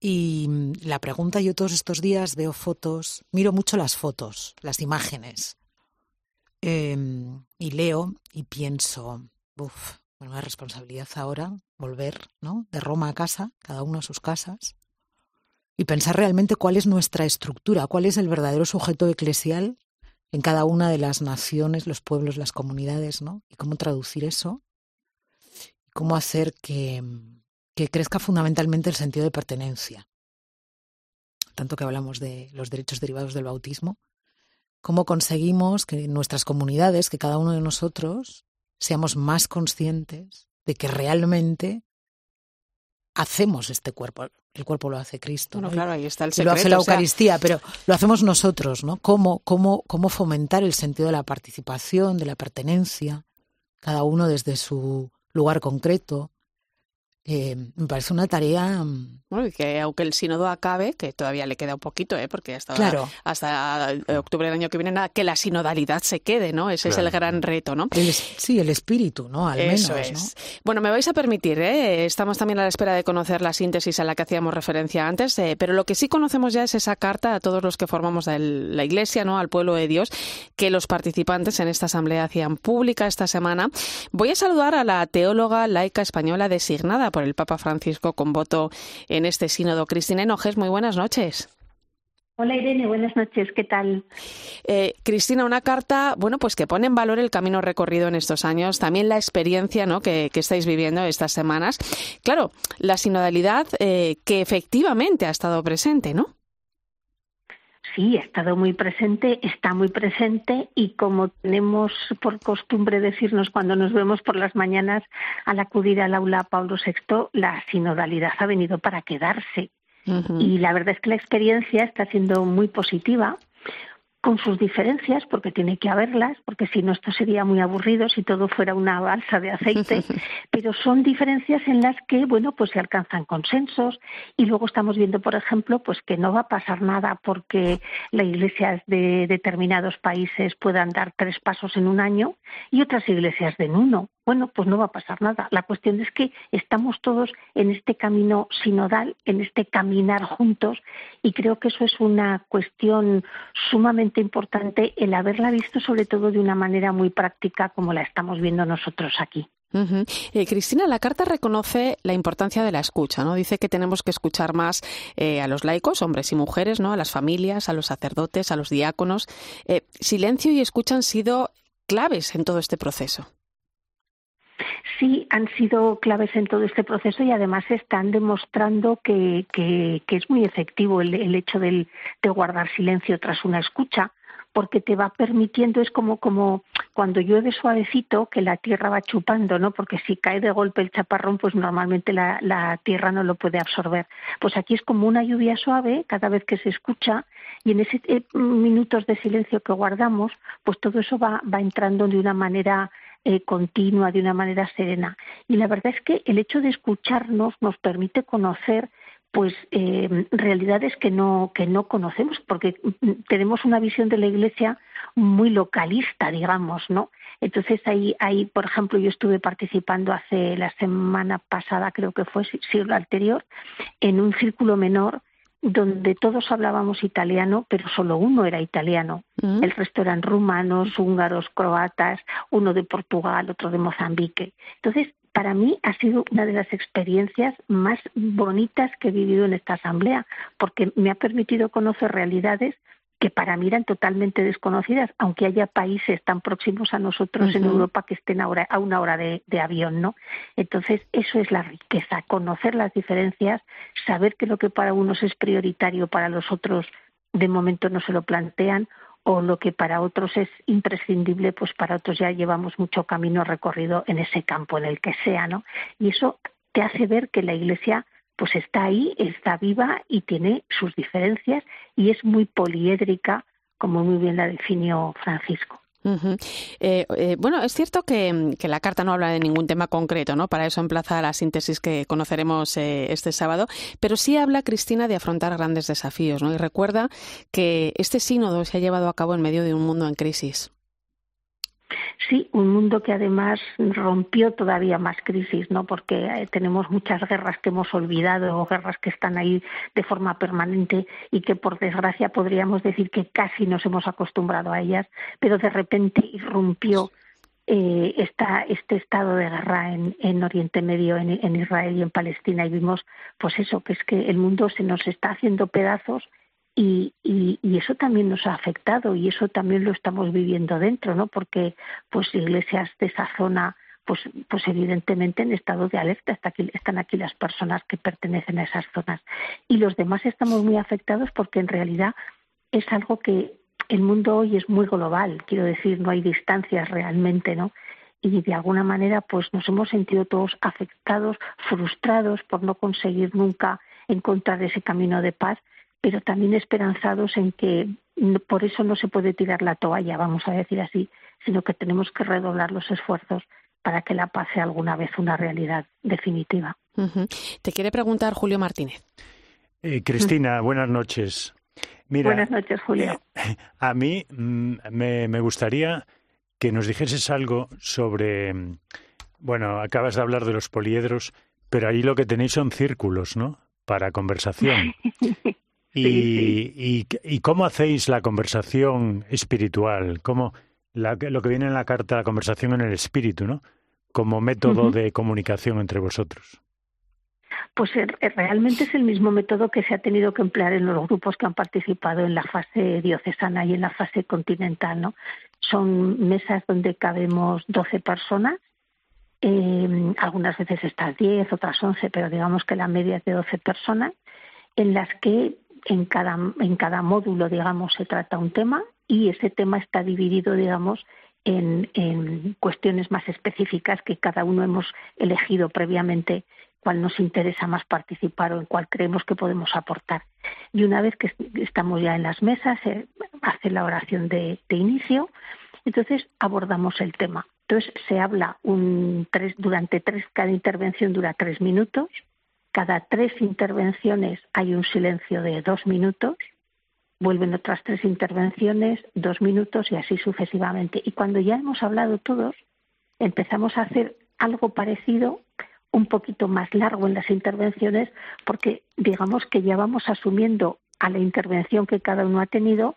Y mm, la pregunta, yo todos estos días veo fotos, miro mucho las fotos, las imágenes, em, y leo y pienso, Uf, una responsabilidad ahora, volver, ¿no? De Roma a casa, cada uno a sus casas, y pensar realmente cuál es nuestra estructura, cuál es el verdadero sujeto eclesial en cada una de las naciones, los pueblos, las comunidades, ¿no? Y cómo traducir eso, y cómo hacer que, que crezca fundamentalmente el sentido de pertenencia. Tanto que hablamos de los derechos derivados del bautismo, cómo conseguimos que nuestras comunidades, que cada uno de nosotros seamos más conscientes de que realmente hacemos este cuerpo. El cuerpo lo hace Cristo. Bueno, claro, ahí está el secreto. lo hace la Eucaristía, pero lo hacemos nosotros, ¿no? ¿Cómo, cómo, cómo fomentar el sentido de la participación, de la pertenencia, cada uno desde su lugar concreto, eh, me parece una tarea. Mm, bueno, y que aunque el sínodo acabe, que todavía le queda un poquito, ¿eh? porque hasta, hasta octubre del año que viene, nada, que la sinodalidad se quede, ¿no? Ese es el gran reto, ¿no? sí, el espíritu, ¿no? Al Eso menos. Es. Bueno, me vais a permitir, ¿eh? estamos también a la espera de conocer la síntesis a la que hacíamos referencia antes, eh, pero lo que sí conocemos ya es esa carta a todos los que formamos la Iglesia, ¿no? Al pueblo de Dios, que los participantes en esta asamblea hacían pública esta semana. Voy a saludar a la teóloga laica española designada por el Papa Francisco con voto en este sínodo. Cristina Enojes, muy buenas noches. Hola Irene, buenas noches, ¿qué tal? Eh, Cristina, una carta, bueno, pues que pone en valor el camino recorrido en estos años, también la experiencia ¿no? que, estáis viviendo estas semanas. Claro, la sinodalidad eh, que efectivamente ha estado presente, ¿no? Sí, ha estado muy presente, está muy presente y como tenemos por costumbre decirnos cuando nos vemos por las mañanas al acudir al aula Pablo VI, la sinodalidad ha venido para quedarse. Y la verdad es que la experiencia está siendo muy positiva con sus diferencias, porque tiene que haberlas, porque si no esto sería muy aburrido si todo fuera una balsa de aceite, pero son diferencias en las que, bueno, pues se alcanzan consensos y luego estamos viendo, por ejemplo, pues que no va a pasar nada porque las iglesias de determinados países puedan dar tres pasos en un año y otras iglesias de en uno bueno, pues no va a pasar nada. La cuestión es que estamos todos en este camino sinodal, en este caminar juntos, y creo que eso es una cuestión sumamente importante el haberla visto sobre todo de una manera muy práctica como la estamos viendo nosotros aquí. Eh, Cristina, la carta reconoce la importancia de la escucha, ¿no? Dice que tenemos que escuchar más eh, a los laicos, hombres y mujeres, ¿no? A las familias, a los sacerdotes, a los diáconos. Eh, silencio y escucha han sido claves en todo este proceso sí han sido claves en todo este proceso y además están demostrando que, es muy efectivo el, el hecho del, de guardar silencio tras una escucha porque te va permitiendo, es como, como cuando llueve suavecito, que la tierra va chupando, ¿no? Porque si cae de golpe el chaparrón, pues normalmente la, la tierra no lo puede absorber. Pues aquí es como una lluvia suave cada vez que se escucha y en esos eh, minutos de silencio que guardamos, pues todo eso va, va entrando de una manera eh, continua, de una manera serena. Y la verdad es que el hecho de escucharnos nos permite conocer pues eh, realidades que no que no conocemos porque tenemos una visión de la iglesia muy localista digamos no entonces ahí ahí por ejemplo yo estuve participando hace la semana pasada creo que fue siglo anterior en un círculo menor donde todos hablábamos italiano, pero solo uno era italiano. Mm. El resto eran rumanos, húngaros, croatas, uno de Portugal, otro de Mozambique. Entonces, para mí ha sido una de las experiencias más bonitas que he vivido en esta asamblea, porque me ha permitido conocer realidades que para mí eran totalmente desconocidas, aunque haya países tan próximos a nosotros en Europa que estén ahora a una hora de, avión, ¿no? Entonces, eso es la riqueza, conocer las diferencias, saber que lo que para unos es prioritario, para los otros de momento no se lo plantean, o lo que para otros es imprescindible, pues para otros ya llevamos mucho camino recorrido en ese campo, en el que sea, ¿no? Y eso te hace ver que la Iglesia pues está ahí, está viva y tiene sus diferencias y es muy poliédrica, como muy bien la definió Francisco. Eh, eh, bueno, es cierto que, la carta no habla de ningún tema concreto, ¿no? Para eso emplaza la síntesis que conoceremos eh, este sábado, pero sí habla Cristina de afrontar grandes desafíos, ¿no? Y recuerda que este sínodo se ha llevado a cabo en medio de un mundo en crisis. Sí, un mundo que además rompió todavía más crisis, ¿no? Porque eh, tenemos muchas guerras que hemos olvidado, o guerras que están ahí de forma permanente y que por desgracia podríamos decir que casi nos hemos acostumbrado a ellas, pero de repente irrumpió eh, este estado de guerra en, en Oriente Medio, en, en, Israel y en Palestina, y vimos, pues eso, que es que el mundo se nos está haciendo pedazos y, y, eso también nos ha afectado y eso también lo estamos viviendo dentro, ¿no? Porque pues iglesias de esa zona pues, pues evidentemente en estado de alerta hasta aquí, están aquí las personas que pertenecen a esas zonas y los demás estamos muy afectados porque en realidad es algo que el mundo hoy es muy global, quiero decir, no hay distancias realmente, ¿no? Y de alguna manera pues nos hemos sentido todos afectados, frustrados por no conseguir nunca encontrar ese camino de paz pero también esperanzados en que por eso no se puede tirar la toalla, vamos a decir así, sino que tenemos que redoblar los esfuerzos para que la paz sea alguna vez una realidad definitiva. Te quiere preguntar Julio Martínez. Eh, Cristina, buenas noches. buenas noches, Julio. A mí mm, me, me gustaría que nos dijeses algo sobre, mm, bueno, acabas de hablar de los poliedros, pero ahí lo que tenéis son círculos, ¿no? Para conversación. y, y, cómo hacéis la conversación espiritual? ¿Cómo lo que viene en la carta, la conversación en el espíritu, ¿no? Como método de comunicación entre vosotros. Pues eh, realmente es el mismo método que se ha tenido que emplear en los grupos que han participado en la fase diocesana y en la fase continental, ¿no? Son mesas donde cabemos 12 personas, eh, algunas veces estas 10, otras 11, pero digamos que la media es de 12 personas, en las que en cada, en cada módulo, digamos, se trata un tema y ese tema está dividido, digamos, en, en cuestiones más específicas que cada uno hemos elegido previamente cuál nos interesa más participar o en cuál creemos que podemos aportar. Y una vez que estamos ya en las mesas, hace la oración de, de inicio, entonces abordamos el tema. Entonces se habla un tres, durante tres, cada intervención dura tres minutos, cada tres intervenciones hay un silencio de dos minutos, vuelven otras tres intervenciones, dos minutos y así sucesivamente. Y cuando ya hemos hablado todos, empezamos a hacer algo parecido un poquito más largo en las intervenciones porque digamos que ya vamos asumiendo a la intervención que cada uno ha tenido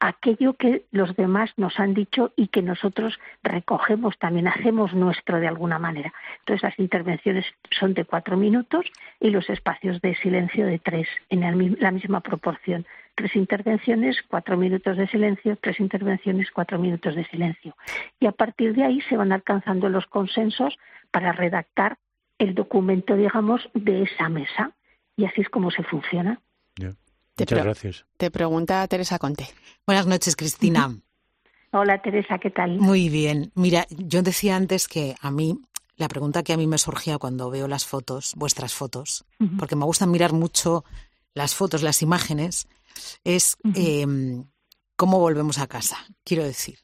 aquello que los demás nos han dicho y que nosotros recogemos también, hacemos nuestro de alguna manera. Entonces las intervenciones son de cuatro minutos y los espacios de silencio de tres, en la misma proporción. Tres intervenciones, cuatro minutos de silencio, tres intervenciones, cuatro minutos de silencio. Y a partir de ahí se van alcanzando los consensos para redactar el documento, digamos, de esa mesa. Y así es como se funciona. Muchas gracias. Te pregunta Teresa Conte. Buenas noches, Cristina. Hola, Teresa, ¿qué tal? Muy bien. Mira, yo decía antes que a mí, la pregunta que a mí me surgía cuando veo las fotos, vuestras fotos, porque me gusta mirar mucho las fotos, las imágenes, es em, cómo volvemos a casa, quiero decir.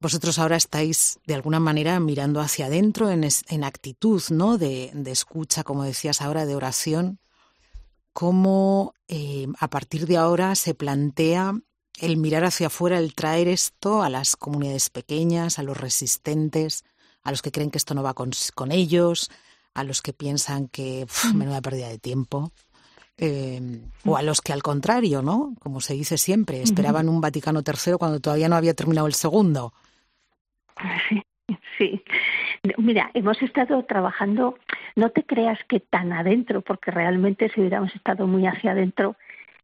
Vosotros ahora estáis de alguna manera mirando hacia adentro en, en actitud, ¿no? De, de, escucha, como decías ahora, de oración. ¿Cómo eh, a partir de ahora se plantea el mirar hacia afuera, el traer esto a las comunidades pequeñas, a los resistentes, a los que creen que esto no va con, con ellos, a los que piensan que uf, menuda pérdida de tiempo? Eh, o a los que al contrario, ¿no? Como se dice siempre, esperaban un Vaticano III cuando todavía no había terminado el segundo. Sí, sí. Mira, hemos estado trabajando, no te creas que tan adentro, porque realmente si hubiéramos estado muy hacia adentro,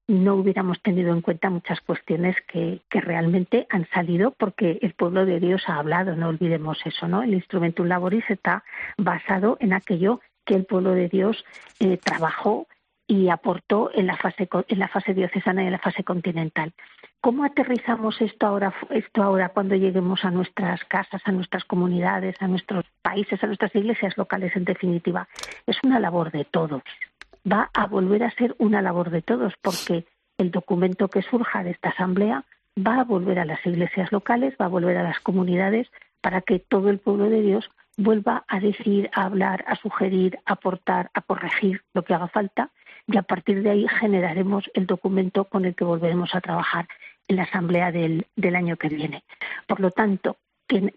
no hubiéramos tenido en cuenta muchas cuestiones que, que, realmente han salido porque el pueblo de Dios ha hablado, no olvidemos eso, ¿no? El instrumento laboris está basado en aquello que el pueblo de Dios eh, trabajó y aportó en la fase en la fase diocesana y en la fase continental. ¿Cómo aterrizamos esto ahora esto ahora cuando lleguemos a nuestras casas, a nuestras comunidades, a nuestros países, a nuestras iglesias locales en definitiva? Es una labor de todos. Va a volver a ser una labor de todos porque el documento que surja de esta asamblea va a volver a las iglesias locales, va a volver a las comunidades para que todo el pueblo de Dios vuelva a decir, a hablar, a sugerir, a aportar, a corregir lo que haga falta y a partir de ahí generaremos el documento con el que volveremos a trabajar en la asamblea del, del año que viene. Por lo tanto,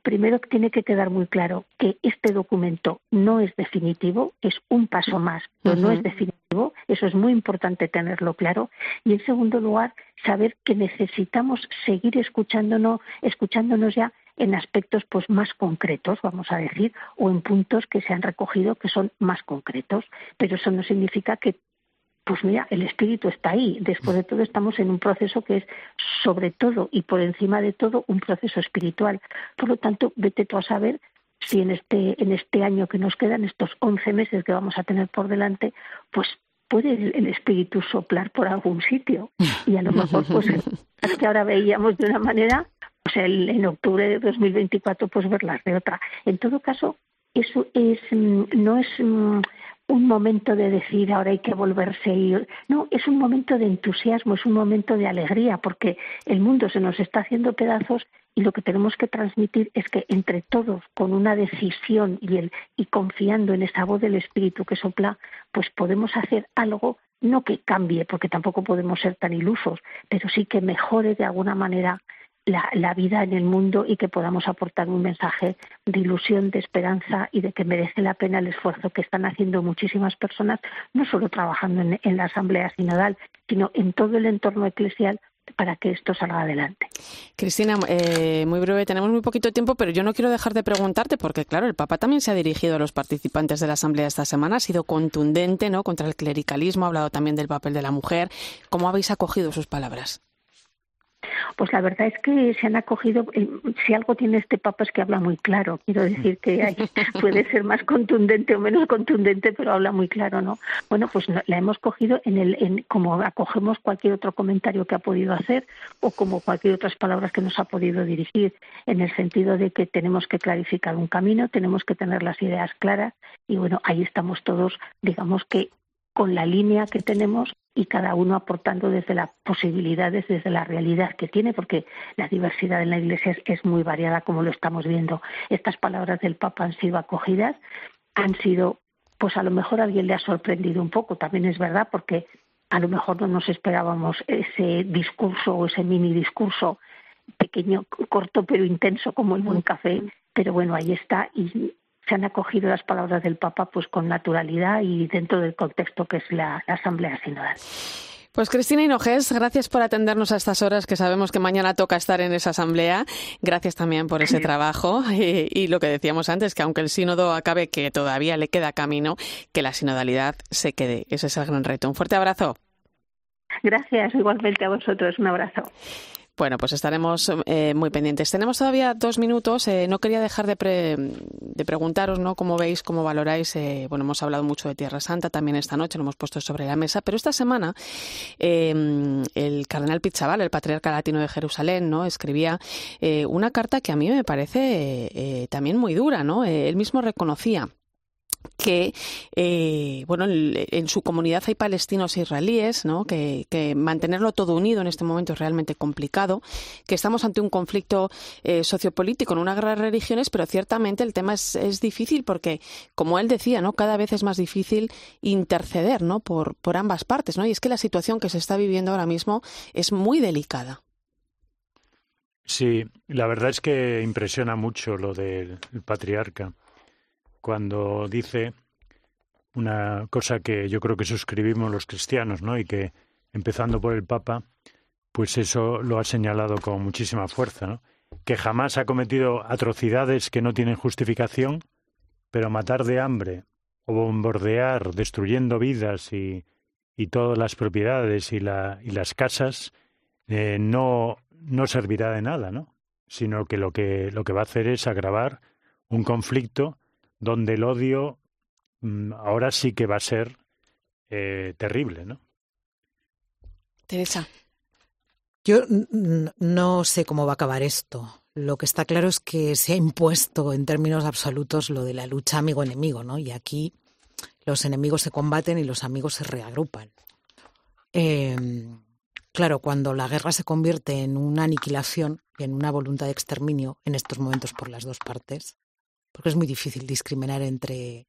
primero tiene que quedar muy claro que este documento no es definitivo, es un paso más, pero no es definitivo, eso es muy importante tenerlo claro. Y en segundo lugar, saber que necesitamos seguir escuchándonos, escuchándonos ya en aspectos pues más concretos, vamos a decir, o en puntos que se han recogido que son más concretos, pero eso no significa que pues mira, el espíritu está ahí. Después de todo estamos en un proceso que es sobre todo y por encima de todo un proceso espiritual. Por lo tanto, vete tú a saber si en este, en este año que nos quedan, estos 11 meses que vamos a tener por delante, pues puede el, espíritu soplar por algún sitio. Y a lo mejor, pues, es que ahora veíamos de una manera, pues el, en octubre de 2024, pues verlas de otra. En todo caso, eso es, mm, no es mm, un momento de decir ahora hay que volverse ir. No, es un momento de entusiasmo, es un momento de alegría, porque el mundo se nos está haciendo pedazos y lo que tenemos que transmitir es que entre todos, con una decisión y, el, y confiando en esa voz del Espíritu que sopla, pues podemos hacer algo, no que cambie, porque tampoco podemos ser tan ilusos, pero sí que mejore de alguna manera la, vida en el mundo y que podamos aportar un mensaje de ilusión, de esperanza y de que merece la pena el esfuerzo que están haciendo muchísimas personas, no solo trabajando en, la Asamblea Sinodal, sino en todo el entorno eclesial para que esto salga adelante. Cristina, eh, muy breve, tenemos muy poquito tiempo, pero yo no quiero dejar de preguntarte, porque claro, el Papa también se ha dirigido a los participantes de la Asamblea esta semana, ha sido contundente ¿no? contra el clericalismo, ha hablado también del papel de la mujer. ¿Cómo habéis acogido sus palabras? Pues la verdad es que se han acogido, eh, si algo tiene este Papa es que habla muy claro, quiero decir que hay, puede ser más contundente o menos contundente, pero habla muy claro, ¿no? Bueno, pues la hemos cogido en el, en, como acogemos cualquier otro comentario que ha podido hacer o como cualquier otras palabras que nos ha podido dirigir, en el sentido de que tenemos que clarificar un camino, tenemos que tener las ideas claras y bueno, ahí estamos todos, digamos que con la línea que tenemos y cada uno aportando desde las posibilidades, desde la realidad que tiene, porque la diversidad en la Iglesia es, muy variada, como lo estamos viendo. Estas palabras del Papa han sido acogidas, han sido, pues a lo mejor a alguien le ha sorprendido un poco, también es verdad, porque a lo mejor no nos esperábamos ese discurso o ese mini discurso pequeño, corto pero intenso como el buen café, pero bueno, ahí está y se han acogido las palabras del Papa pues con naturalidad y dentro del contexto que es la, Asamblea Sinodal. Pues Cristina Hinojés, gracias por atendernos a estas horas que sabemos que mañana toca estar en esa asamblea. Gracias también por ese trabajo y, y, lo que decíamos antes, que aunque el sínodo acabe, que todavía le queda camino, que la sinodalidad se quede. Ese es el gran reto. Un fuerte abrazo. Gracias, igualmente a vosotros. Un abrazo. Bueno, pues estaremos eh, muy pendientes. Tenemos todavía dos minutos. Eh, no quería dejar de, de, preguntaros, ¿no? Cómo veis, cómo valoráis. Eh, bueno, hemos hablado mucho de Tierra Santa también esta noche, lo hemos puesto sobre la mesa. Pero esta semana el cardenal Pizzabal, el patriarca latino de Jerusalén, ¿no? Escribía una carta que a mí me parece también muy dura, ¿no? él mismo reconocía que eh, bueno en su comunidad hay palestinos e israelíes ¿no? que, mantenerlo todo unido en este momento es realmente complicado que estamos ante un conflicto eh, sociopolítico en una guerra de religiones pero ciertamente el tema es, es, difícil porque como él decía no cada vez es más difícil interceder no por, por ambas partes no y es que la situación que se está viviendo ahora mismo es muy delicada. Sí, la verdad es que impresiona mucho lo del patriarca cuando dice una cosa que yo creo que suscribimos los cristianos, ¿no? Y que, empezando por el Papa, pues eso lo ha señalado con muchísima fuerza, ¿no? Que jamás ha cometido atrocidades que no tienen justificación, pero matar de hambre o bombardear, destruyendo vidas y, y todas las propiedades y, la, y las casas, eh, no, no servirá de nada, ¿no? Sino que lo, que lo que va a hacer es agravar un conflicto donde el odio mm, ahora sí que va a ser eh, terrible, ¿no? Teresa. Yo no sé cómo va a acabar esto. Lo que está claro es que se ha impuesto en términos absolutos lo de la lucha amigo-enemigo, ¿no? Y aquí los enemigos se combaten y los amigos se reagrupan. Em, claro, cuando la guerra se convierte en una aniquilación y en una voluntad de exterminio, en estos momentos por las dos partes, porque es muy difícil discriminar entre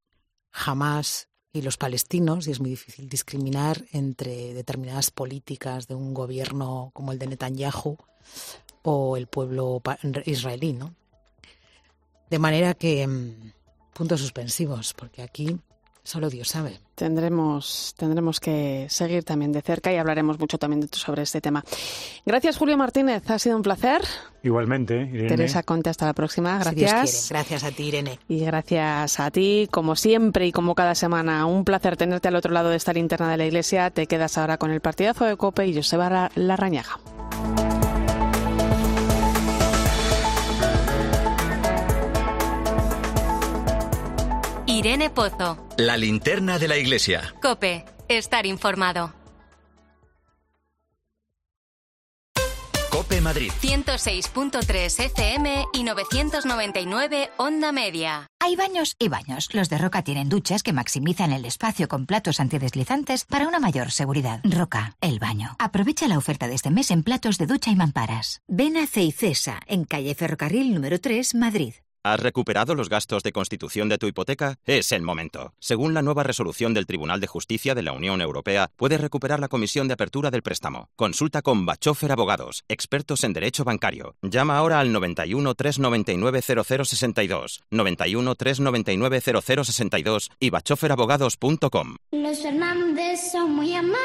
Hamas y los palestinos y es muy difícil discriminar entre determinadas políticas de un gobierno como el de Netanyahu o el pueblo israelí, ¿no? De manera que mm, puntos suspensivos, porque aquí Solo Dios sabe. Tendremos, tendremos que seguir también de cerca y hablaremos mucho también sobre este tema. Gracias, Julio Martínez. Ha sido un placer. Igualmente, Irene. Teresa Conte, hasta la próxima. Gracias. Gracias a ti, Irene. Y gracias a ti, como siempre y como cada semana. Un placer tenerte al otro lado de esta linterna de la iglesia. Te quedas ahora con el partidazo de Cope y Joseba Larrañaga. Irene Pozo. La linterna de la iglesia. Cope, estar informado. Cope Madrid. 106.3 FM y 999 Onda Media. Hay baños y baños. Los de Roca tienen duchas que maximizan el espacio con platos antideslizantes para una mayor seguridad. Roca, el baño. Aprovecha la oferta de este mes en platos de ducha y mamparas. Ven a Ceicesa, en calle Ferrocarril número 3, Madrid. ¿Has recuperado los gastos de constitución de tu hipoteca? Es el momento. Según la nueva resolución del Tribunal de Justicia de la Unión Europea, puedes recuperar la comisión de apertura del préstamo. Consulta con Bachofer Abogados, expertos en derecho bancario. Llama ahora al 91 399 0062, 91 399 0062 y bachoferabogados.com. Los Fernández son muy amables.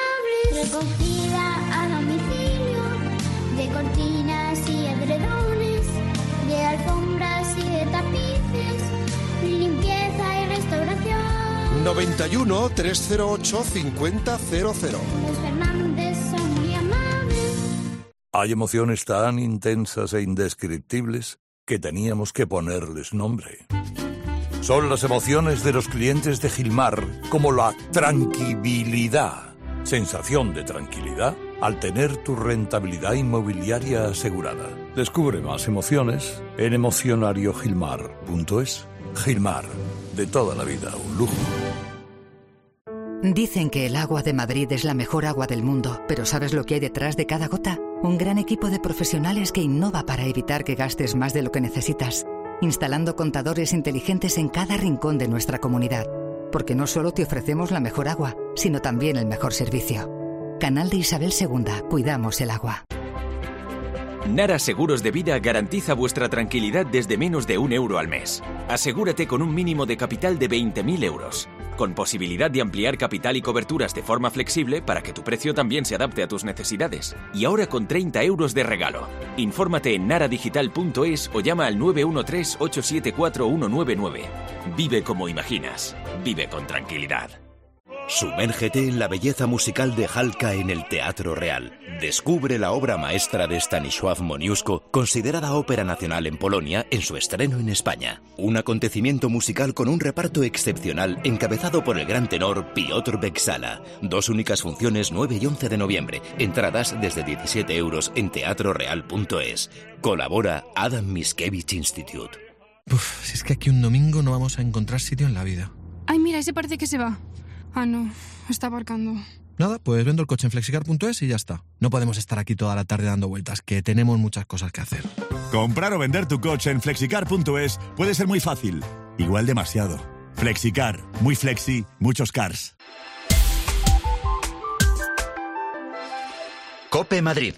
Recogida a domicilio de cortinas 91 308 5000. Los Fernández son muy amables. Hay emociones tan intensas e indescriptibles que teníamos que ponerles nombre. Son las emociones de los clientes de Gilmar, como la tranquilidad, sensación de tranquilidad al tener tu rentabilidad inmobiliaria asegurada. Descubre más emociones en emocionariogilmar.es. Gilmar, de toda la vida, un lujo. Dicen que el agua de Madrid es la mejor agua del mundo, pero ¿sabes lo que hay detrás de cada gota? Un gran equipo de profesionales que innova para evitar que gastes más de lo que necesitas, instalando contadores inteligentes en cada rincón de nuestra comunidad, porque no solo te ofrecemos la mejor agua, sino también el mejor servicio. Canal de Isabel II, cuidamos el agua. Nara Seguros de Vida garantiza vuestra tranquilidad desde menos de un euro al mes. Asegúrate con un mínimo de capital de 20.000 euros, con posibilidad de ampliar capital y coberturas de forma flexible para que tu precio también se adapte a tus necesidades. Y ahora con 30 euros de regalo. Infórmate en naradigital.es o llama al 913-874-199. Vive como imaginas. Vive con tranquilidad. Sumérgete en la belleza musical de Halka en el Teatro Real. Descubre la obra maestra de Stanisław Moniuszko, considerada ópera nacional en Polonia, en su estreno en España. Un acontecimiento musical con un reparto excepcional encabezado por el gran tenor Piotr Beksala. Dos únicas funciones 9 y 11 de noviembre. Entradas desde 17 euros en teatroreal.es. Colabora Adam Miskevich Institute. Uf, si es que aquí un domingo no vamos a encontrar sitio en la vida. Ay, mira, ese parece que se va. Ah, no, está aparcando. Nada, pues vendo el coche en flexicar.es y ya está. No podemos estar aquí toda la tarde dando vueltas, que tenemos muchas cosas que hacer. Comprar o vender tu coche en flexicar.es puede ser muy fácil, igual demasiado. Flexicar, muy flexi, muchos cars. Cope Madrid.